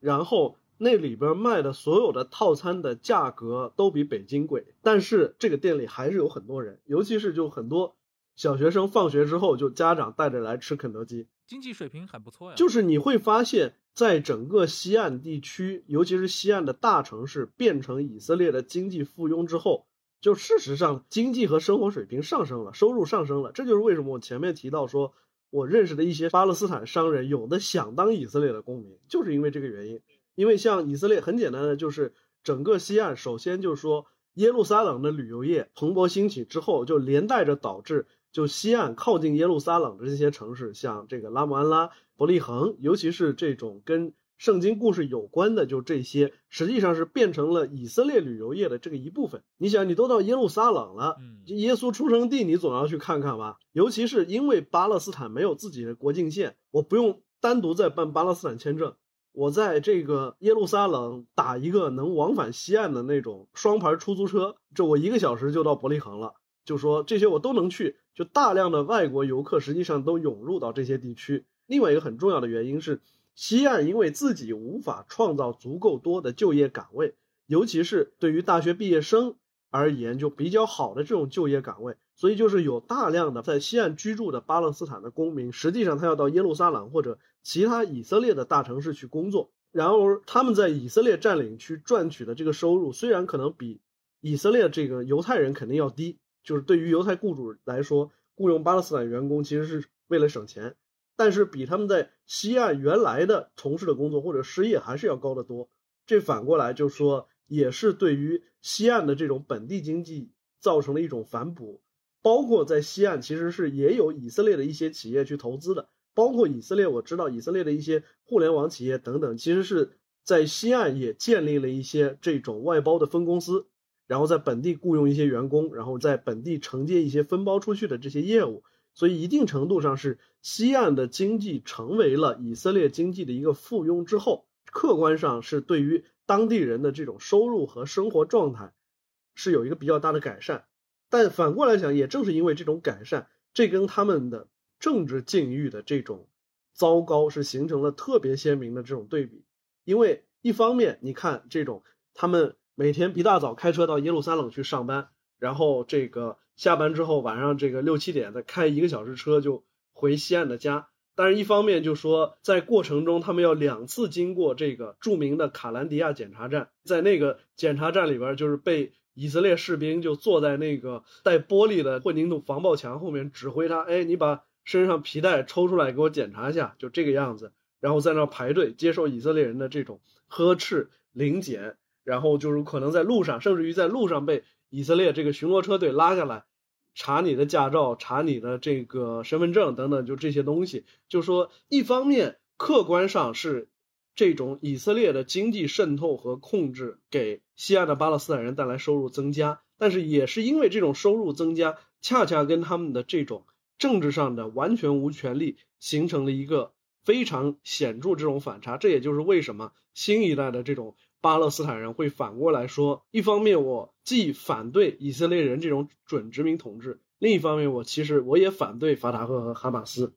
然后那里边卖的所有的套餐的价格都比北京贵，但是这个店里还是有很多人，尤其是就很多小学生放学之后就家长带着来吃肯德基，经济水平很不错呀。就是你会发现在整个西岸地区，尤其是西岸的大城市变成以色列的经济附庸之后。就事实上，经济和生活水平上升了，收入上升了，这就是为什么我前面提到说，我认识的一些巴勒斯坦商人有的想当以色列的公民，就是因为这个原因。因为像以色列，很简单的就是整个西岸，首先就是说耶路撒冷的旅游业蓬勃兴起之后，就连带着导致就西岸靠近耶路撒冷的这些城市，像这个拉姆安拉、伯利恒，尤其是这种跟。圣经故事有关的就这些，实际上是变成了以色列旅游业的这个一部分。你想，你都到耶路撒冷了，耶稣出生地，你总要去看看吧。尤其是因为巴勒斯坦没有自己的国境线，我不用单独再办巴勒斯坦签证，我在这个耶路撒冷打一个能往返西岸的那种双牌出租车，这我一个小时就到伯利恒了。就说这些我都能去，就大量的外国游客实际上都涌入到这些地区。另外一个很重要的原因是。西岸因为自己无法创造足够多的就业岗位，尤其是对于大学毕业生而言，就比较好的这种就业岗位，所以就是有大量的在西岸居住的巴勒斯坦的公民，实际上他要到耶路撒冷或者其他以色列的大城市去工作，然后他们在以色列占领区赚取的这个收入，虽然可能比以色列这个犹太人肯定要低，就是对于犹太雇主来说，雇佣巴勒斯坦员工其实是为了省钱。但是比他们在西岸原来的从事的工作或者失业还是要高得多，这反过来就说也是对于西岸的这种本地经济造成了一种反哺，包括在西岸其实是也有以色列的一些企业去投资的，包括以色列我知道以色列的一些互联网企业等等，其实是在西岸也建立了一些这种外包的分公司，然后在本地雇佣一些员工，然后在本地承接一些分包出去的这些业务。所以，一定程度上是西岸的经济成为了以色列经济的一个附庸之后，客观上是对于当地人的这种收入和生活状态是有一个比较大的改善。但反过来讲，也正是因为这种改善，这跟他们的政治境遇的这种糟糕是形成了特别鲜明的这种对比。因为一方面，你看这种他们每天一大早开车到耶路撒冷去上班，然后这个。下班之后晚上这个六七点再开一个小时车就回西岸的家。但是，一方面就说在过程中，他们要两次经过这个著名的卡兰迪亚检查站，在那个检查站里边，就是被以色列士兵就坐在那个带玻璃的混凝土防爆墙后面，指挥他，哎，你把身上皮带抽出来给我检查一下，就这个样子，然后在那排队接受以色列人的这种呵斥临检，然后就是可能在路上，甚至于在路上被以色列这个巡逻车队拉下来。查你的驾照，查你的这个身份证等等，就这些东西。就说一方面客观上是这种以色列的经济渗透和控制给西岸的巴勒斯坦人带来收入增加，但是也是因为这种收入增加，恰恰跟他们的这种政治上的完全无权利形成了一个非常显著这种反差。这也就是为什么新一代的这种。巴勒斯坦人会反过来说，一方面我既反对以色列人这种准殖民统治，另一方面我其实我也反对法塔赫和哈马斯。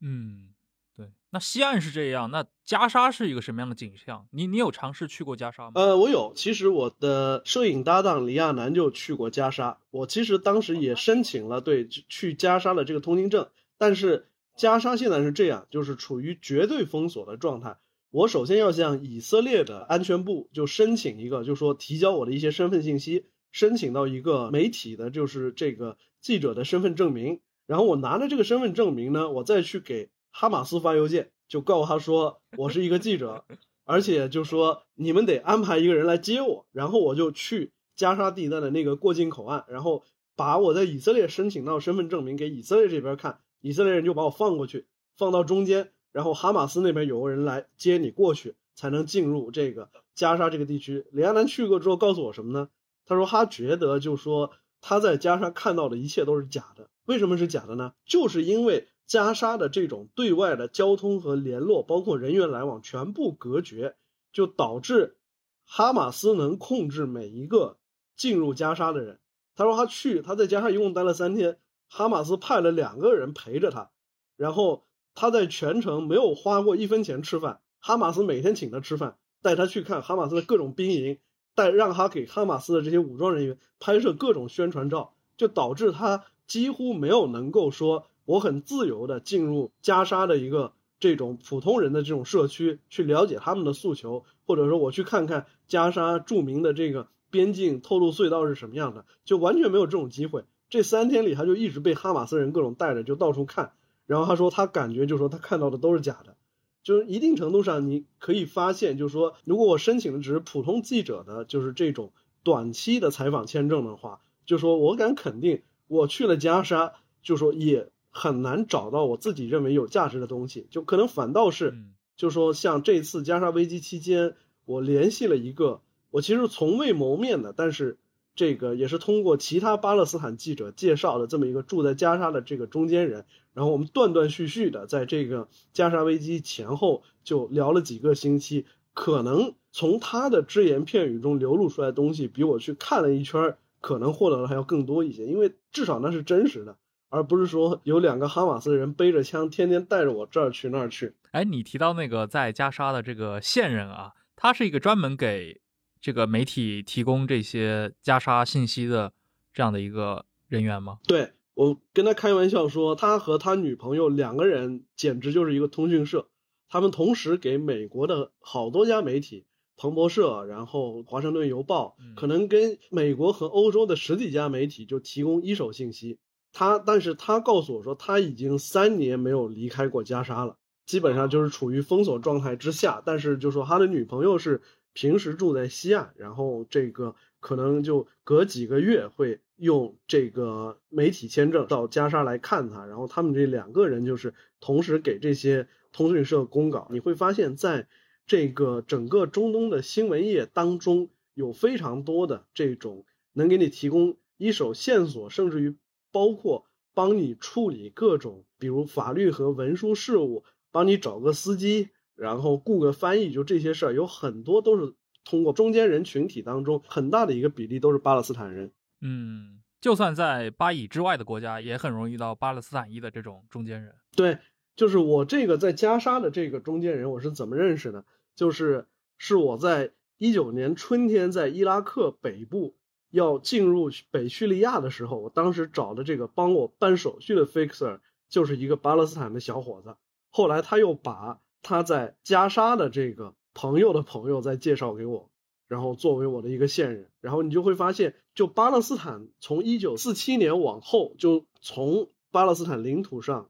嗯，对。那西岸是这样，那加沙是一个什么样的景象？你你有尝试去过加沙吗？呃，我有。其实我的摄影搭档李亚男就去过加沙，我其实当时也申请了对去加沙的这个通行证，但是加沙现在是这样，就是处于绝对封锁的状态。我首先要向以色列的安全部就申请一个，就说提交我的一些身份信息，申请到一个媒体的，就是这个记者的身份证明。然后我拿着这个身份证明呢，我再去给哈马斯发邮件，就告诉他说我是一个记者，而且就说你们得安排一个人来接我。然后我就去加沙地带的那个过境口岸，然后把我在以色列申请到身份证明给以色列这边看，以色列人就把我放过去，放到中间。然后哈马斯那边有个人来接你过去，才能进入这个加沙这个地区。李亚男去过之后告诉我什么呢？他说他觉得，就说他在加沙看到的一切都是假的。为什么是假的呢？就是因为加沙的这种对外的交通和联络，包括人员来往全部隔绝，就导致哈马斯能控制每一个进入加沙的人。他说他去他在加沙一共待了三天，哈马斯派了两个人陪着他，然后。他在全程没有花过一分钱吃饭，哈马斯每天请他吃饭，带他去看哈马斯的各种兵营，带让他给哈马斯的这些武装人员拍摄各种宣传照，就导致他几乎没有能够说我很自由的进入加沙的一个这种普通人的这种社区去了解他们的诉求，或者说我去看看加沙著名的这个边境透露隧道是什么样的，就完全没有这种机会。这三天里，他就一直被哈马斯人各种带着，就到处看。然后他说，他感觉就是说他看到的都是假的，就是一定程度上你可以发现，就是说如果我申请的只是普通记者的，就是这种短期的采访签证的话，就说我敢肯定，我去了加沙，就说也很难找到我自己认为有价值的东西，就可能反倒是，就说像这次加沙危机期间，我联系了一个我其实从未谋面的，但是。这个也是通过其他巴勒斯坦记者介绍的这么一个住在加沙的这个中间人，然后我们断断续续的在这个加沙危机前后就聊了几个星期，可能从他的只言片语中流露出来的东西，比我去看了一圈可能获得的还要更多一些，因为至少那是真实的，而不是说有两个哈马斯人背着枪天天带着我这儿去那儿去。哎，你提到那个在加沙的这个线人啊，他是一个专门给。这个媒体提供这些加沙信息的这样的一个人员吗？对我跟他开玩笑说，他和他女朋友两个人简直就是一个通讯社，他们同时给美国的好多家媒体，彭博社，然后华盛顿邮报，可能跟美国和欧洲的十几家媒体就提供一手信息。他，但是他告诉我说，他已经三年没有离开过加沙了，基本上就是处于封锁状态之下。但是就说他的女朋友是。平时住在西岸，然后这个可能就隔几个月会用这个媒体签证到加沙来看他，然后他们这两个人就是同时给这些通讯社公稿。你会发现在这个整个中东的新闻业当中，有非常多的这种能给你提供一手线索，甚至于包括帮你处理各种比如法律和文书事务，帮你找个司机。然后雇个翻译，就这些事儿，有很多都是通过中间人群体当中，很大的一个比例都是巴勒斯坦人。嗯，就算在巴以之外的国家，也很容易遇到巴勒斯坦裔的这种中间人。对，就是我这个在加沙的这个中间人，我是怎么认识的？就是是我在一九年春天在伊拉克北部要进入北叙利亚的时候，我当时找的这个帮我办手续的 fixer 就是一个巴勒斯坦的小伙子。后来他又把他在加沙的这个朋友的朋友再介绍给我，然后作为我的一个线人。然后你就会发现，就巴勒斯坦从一九四七年往后，就从巴勒斯坦领土上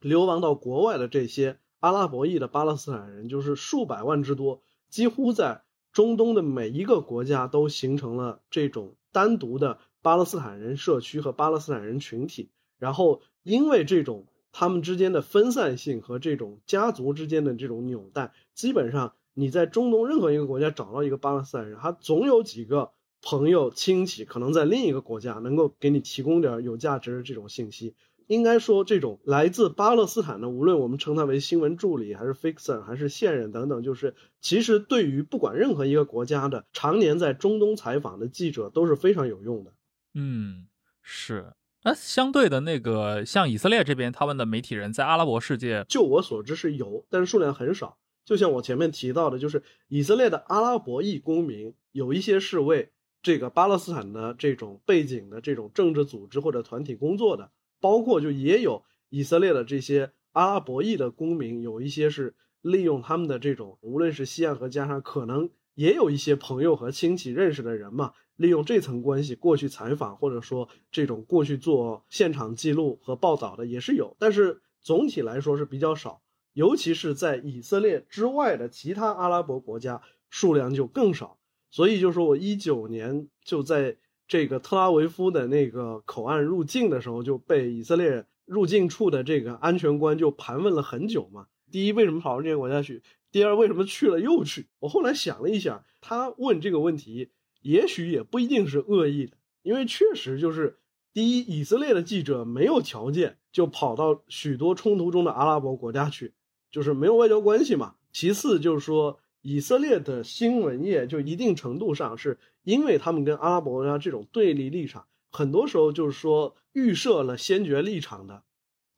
流亡到国外的这些阿拉伯裔的巴勒斯坦人，就是数百万之多，几乎在。中东的每一个国家都形成了这种单独的巴勒斯坦人社区和巴勒斯坦人群体，然后因为这种他们之间的分散性和这种家族之间的这种纽带，基本上你在中东任何一个国家找到一个巴勒斯坦人，他总有几个朋友亲戚可能在另一个国家能够给你提供点有价值的这种信息。应该说，这种来自巴勒斯坦的，无论我们称他为新闻助理，还是 fixer，还是线人等等，就是其实对于不管任何一个国家的常年在中东采访的记者都是非常有用的。嗯，是。那相对的那个，像以色列这边，他们的媒体人在阿拉伯世界，就我所知是有，但是数量很少。就像我前面提到的，就是以色列的阿拉伯裔公民，有一些是为这个巴勒斯坦的这种背景的这种政治组织或者团体工作的。包括就也有以色列的这些阿拉伯裔的公民，有一些是利用他们的这种，无论是西岸和加沙，可能也有一些朋友和亲戚认识的人嘛，利用这层关系过去采访，或者说这种过去做现场记录和报道的也是有，但是总体来说是比较少，尤其是在以色列之外的其他阿拉伯国家数量就更少。所以就说我一九年就在。这个特拉维夫的那个口岸入境的时候，就被以色列入境处的这个安全官就盘问了很久嘛。第一，为什么跑到这些国家去？第二，为什么去了又去？我后来想了一下，他问这个问题，也许也不一定是恶意的，因为确实就是第一，以色列的记者没有条件就跑到许多冲突中的阿拉伯国家去，就是没有外交关系嘛。其次就是说。以色列的新闻业就一定程度上是因为他们跟阿拉伯国家这种对立立场，很多时候就是说预设了先决立场的。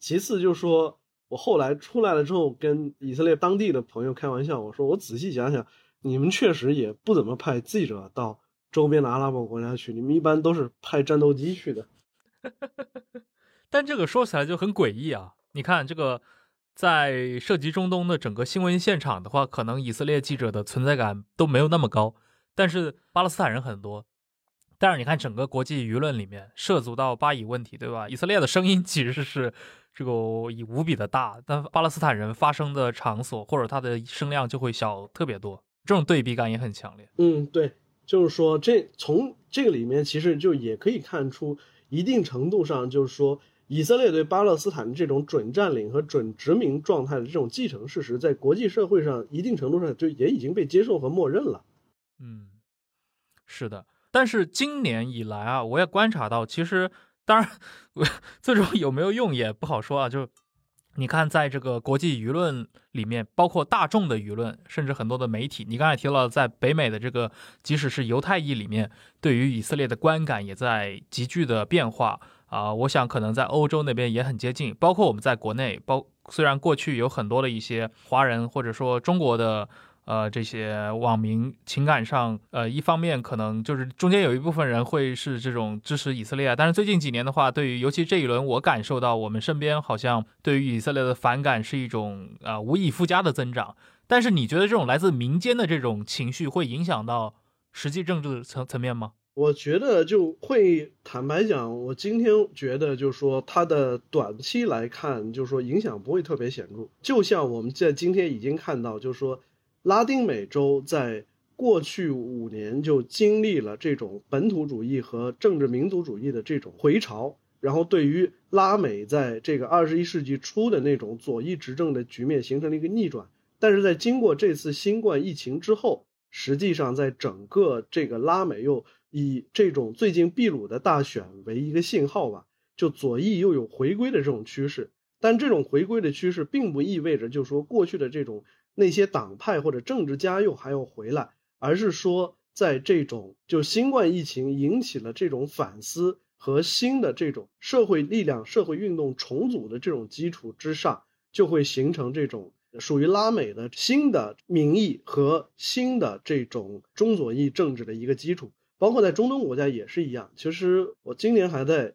其次就是说我后来出来了之后，跟以色列当地的朋友开玩笑，我说我仔细想想，你们确实也不怎么派记者到周边的阿拉伯国家去，你们一般都是派战斗机去的。但这个说起来就很诡异啊！你看这个。在涉及中东的整个新闻现场的话，可能以色列记者的存在感都没有那么高，但是巴勒斯坦人很多。但是你看整个国际舆论里面涉足到巴以问题，对吧？以色列的声音其实是这个以无比的大，但巴勒斯坦人发声的场所或者他的声量就会小特别多，这种对比感也很强烈。嗯，对，就是说这从这个里面其实就也可以看出一定程度上就是说。以色列对巴勒斯坦这种准占领和准殖民状态的这种继承事实，在国际社会上一定程度上就也已经被接受和默认了。嗯，是的。但是今年以来啊，我也观察到，其实当然，最终有没有用也不好说啊。就你看，在这个国际舆论里面，包括大众的舆论，甚至很多的媒体，你刚才提到，在北美的这个，即使是犹太裔里面，对于以色列的观感也在急剧的变化。啊，我想可能在欧洲那边也很接近，包括我们在国内，包虽然过去有很多的一些华人或者说中国的呃这些网民情感上，呃一方面可能就是中间有一部分人会是这种支持以色列，但是最近几年的话，对于尤其这一轮，我感受到我们身边好像对于以色列的反感是一种啊无以复加的增长。但是你觉得这种来自民间的这种情绪会影响到实际政治层层面吗？我觉得就会坦白讲，我今天觉得就是说，它的短期来看，就是说影响不会特别显著。就像我们在今天已经看到，就是说，拉丁美洲在过去五年就经历了这种本土主义和政治民族主义的这种回潮，然后对于拉美在这个二十一世纪初的那种左翼执政的局面形成了一个逆转。但是在经过这次新冠疫情之后，实际上在整个这个拉美又。以这种最近秘鲁的大选为一个信号吧，就左翼又有回归的这种趋势。但这种回归的趋势并不意味着，就是说过去的这种那些党派或者政治家又还要回来，而是说在这种就新冠疫情引起了这种反思和新的这种社会力量、社会运动重组的这种基础之上，就会形成这种属于拉美的新的民意和新的这种中左翼政治的一个基础。包括在中东国家也是一样。其实我今年还在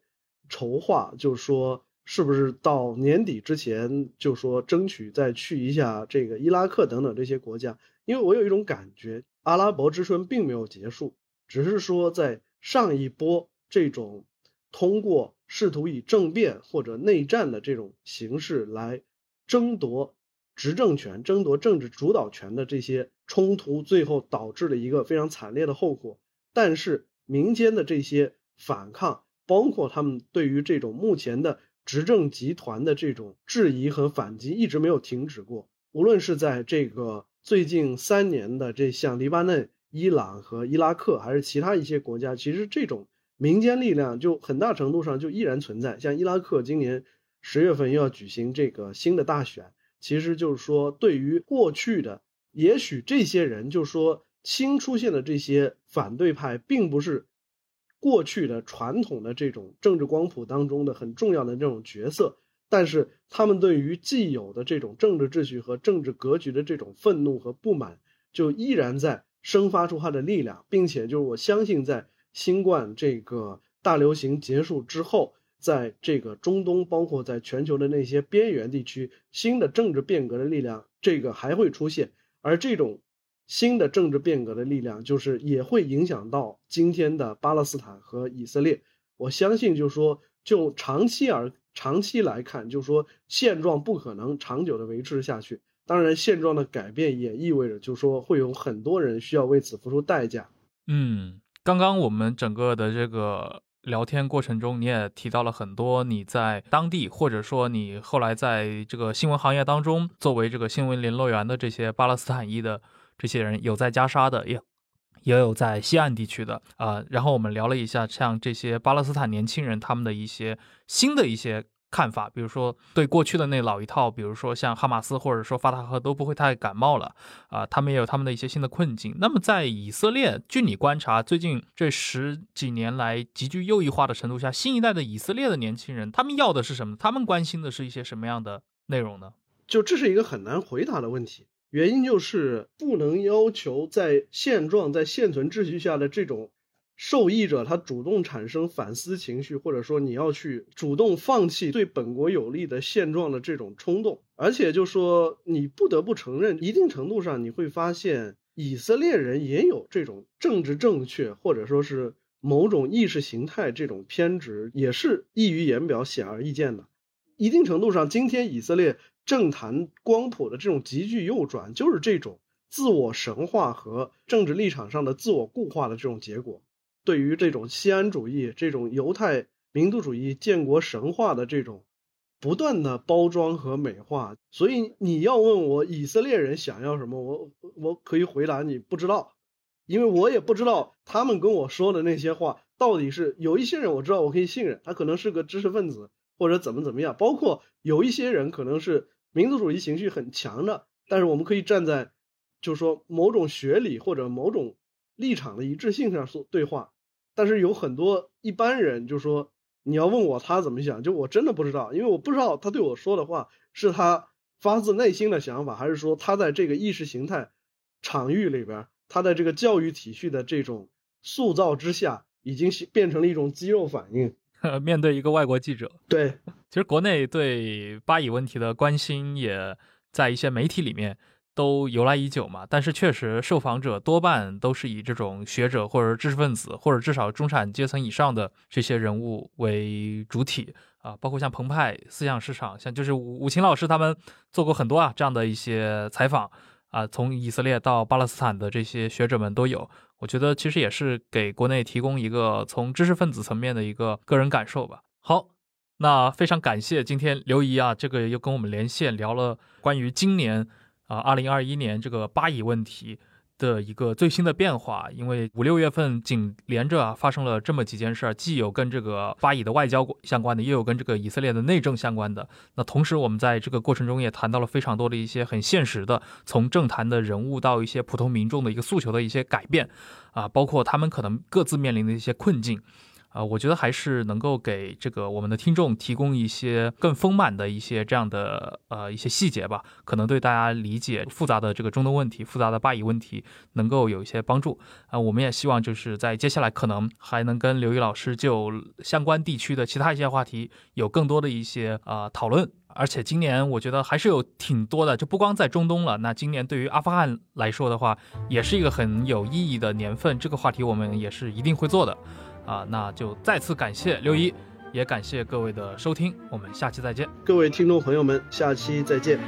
筹划，就是说是不是到年底之前，就说争取再去一下这个伊拉克等等这些国家，因为我有一种感觉，阿拉伯之春并没有结束，只是说在上一波这种通过试图以政变或者内战的这种形式来争夺。执政权争夺政治主导权的这些冲突，最后导致了一个非常惨烈的后果。但是民间的这些反抗，包括他们对于这种目前的执政集团的这种质疑和反击，一直没有停止过。无论是在这个最近三年的这像黎巴嫩、伊朗和伊拉克，还是其他一些国家，其实这种民间力量就很大程度上就依然存在。像伊拉克今年十月份又要举行这个新的大选。其实就是说，对于过去的，也许这些人就说新出现的这些反对派，并不是过去的传统的这种政治光谱当中的很重要的这种角色，但是他们对于既有的这种政治秩序和政治格局的这种愤怒和不满，就依然在生发出它的力量，并且就是我相信，在新冠这个大流行结束之后。在这个中东，包括在全球的那些边缘地区，新的政治变革的力量，这个还会出现。而这种新的政治变革的力量，就是也会影响到今天的巴勒斯坦和以色列。我相信，就是说，就长期而长期来看，就是说，现状不可能长久的维持下去。当然，现状的改变也意味着，就是说，会有很多人需要为此付出代价。嗯，刚刚我们整个的这个。聊天过程中，你也提到了很多你在当地，或者说你后来在这个新闻行业当中，作为这个新闻联络员的这些巴勒斯坦裔的这些人，有在加沙的，也也有在西岸地区的啊。然后我们聊了一下，像这些巴勒斯坦年轻人他们的一些新的一些。看法，比如说对过去的那老一套，比如说像哈马斯或者说法塔赫都不会太感冒了啊，他们也有他们的一些新的困境。那么在以色列，据你观察，最近这十几年来极具右翼化的程度下，新一代的以色列的年轻人，他们要的是什么？他们关心的是一些什么样的内容呢？就这是一个很难回答的问题，原因就是不能要求在现状、在现存秩序下的这种。受益者他主动产生反思情绪，或者说你要去主动放弃对本国有利的现状的这种冲动，而且就说你不得不承认，一定程度上你会发现以色列人也有这种政治正确，或者说是某种意识形态这种偏执，也是溢于言表、显而易见的。一定程度上，今天以色列政坛光谱的这种急剧右转，就是这种自我神话和政治立场上的自我固化的这种结果。对于这种西安主义、这种犹太民族主义建国神话的这种不断的包装和美化，所以你要问我以色列人想要什么，我我可以回答你不知道，因为我也不知道他们跟我说的那些话到底是有一些人我知道我可以信任，他可能是个知识分子或者怎么怎么样，包括有一些人可能是民族主义情绪很强的，但是我们可以站在就是说某种学理或者某种立场的一致性上说对话。但是有很多一般人就说，你要问我他怎么想，就我真的不知道，因为我不知道他对我说的话是他发自内心的想法，还是说他在这个意识形态场域里边，他在这个教育体系的这种塑造之下，已经变成了一种肌肉反应。面对一个外国记者，对，其实国内对巴以问题的关心也在一些媒体里面。都由来已久嘛，但是确实受访者多半都是以这种学者或者知识分子，或者至少中产阶层以上的这些人物为主体啊，包括像澎湃思想市场，像就是武武琴老师他们做过很多啊这样的一些采访啊，从以色列到巴勒斯坦的这些学者们都有，我觉得其实也是给国内提供一个从知识分子层面的一个个人感受吧。好，那非常感谢今天刘怡啊，这个又跟我们连线聊了关于今年。啊，二零二一年这个巴以问题的一个最新的变化，因为五六月份紧连着发生了这么几件事儿，既有跟这个巴以的外交相关的，也有跟这个以色列的内政相关的。那同时，我们在这个过程中也谈到了非常多的一些很现实的，从政坛的人物到一些普通民众的一个诉求的一些改变，啊，包括他们可能各自面临的一些困境。啊，我觉得还是能够给这个我们的听众提供一些更丰满的一些这样的呃一些细节吧，可能对大家理解复杂的这个中东问题、复杂的巴以问题能够有一些帮助啊。我们也希望就是在接下来可能还能跟刘毅老师就相关地区的其他一些话题有更多的一些呃讨论。而且今年我觉得还是有挺多的，就不光在中东了。那今年对于阿富汗来说的话，也是一个很有意义的年份。这个话题我们也是一定会做的。啊，那就再次感谢六一，也感谢各位的收听，我们下期再见。各位听众朋友们，下期再见。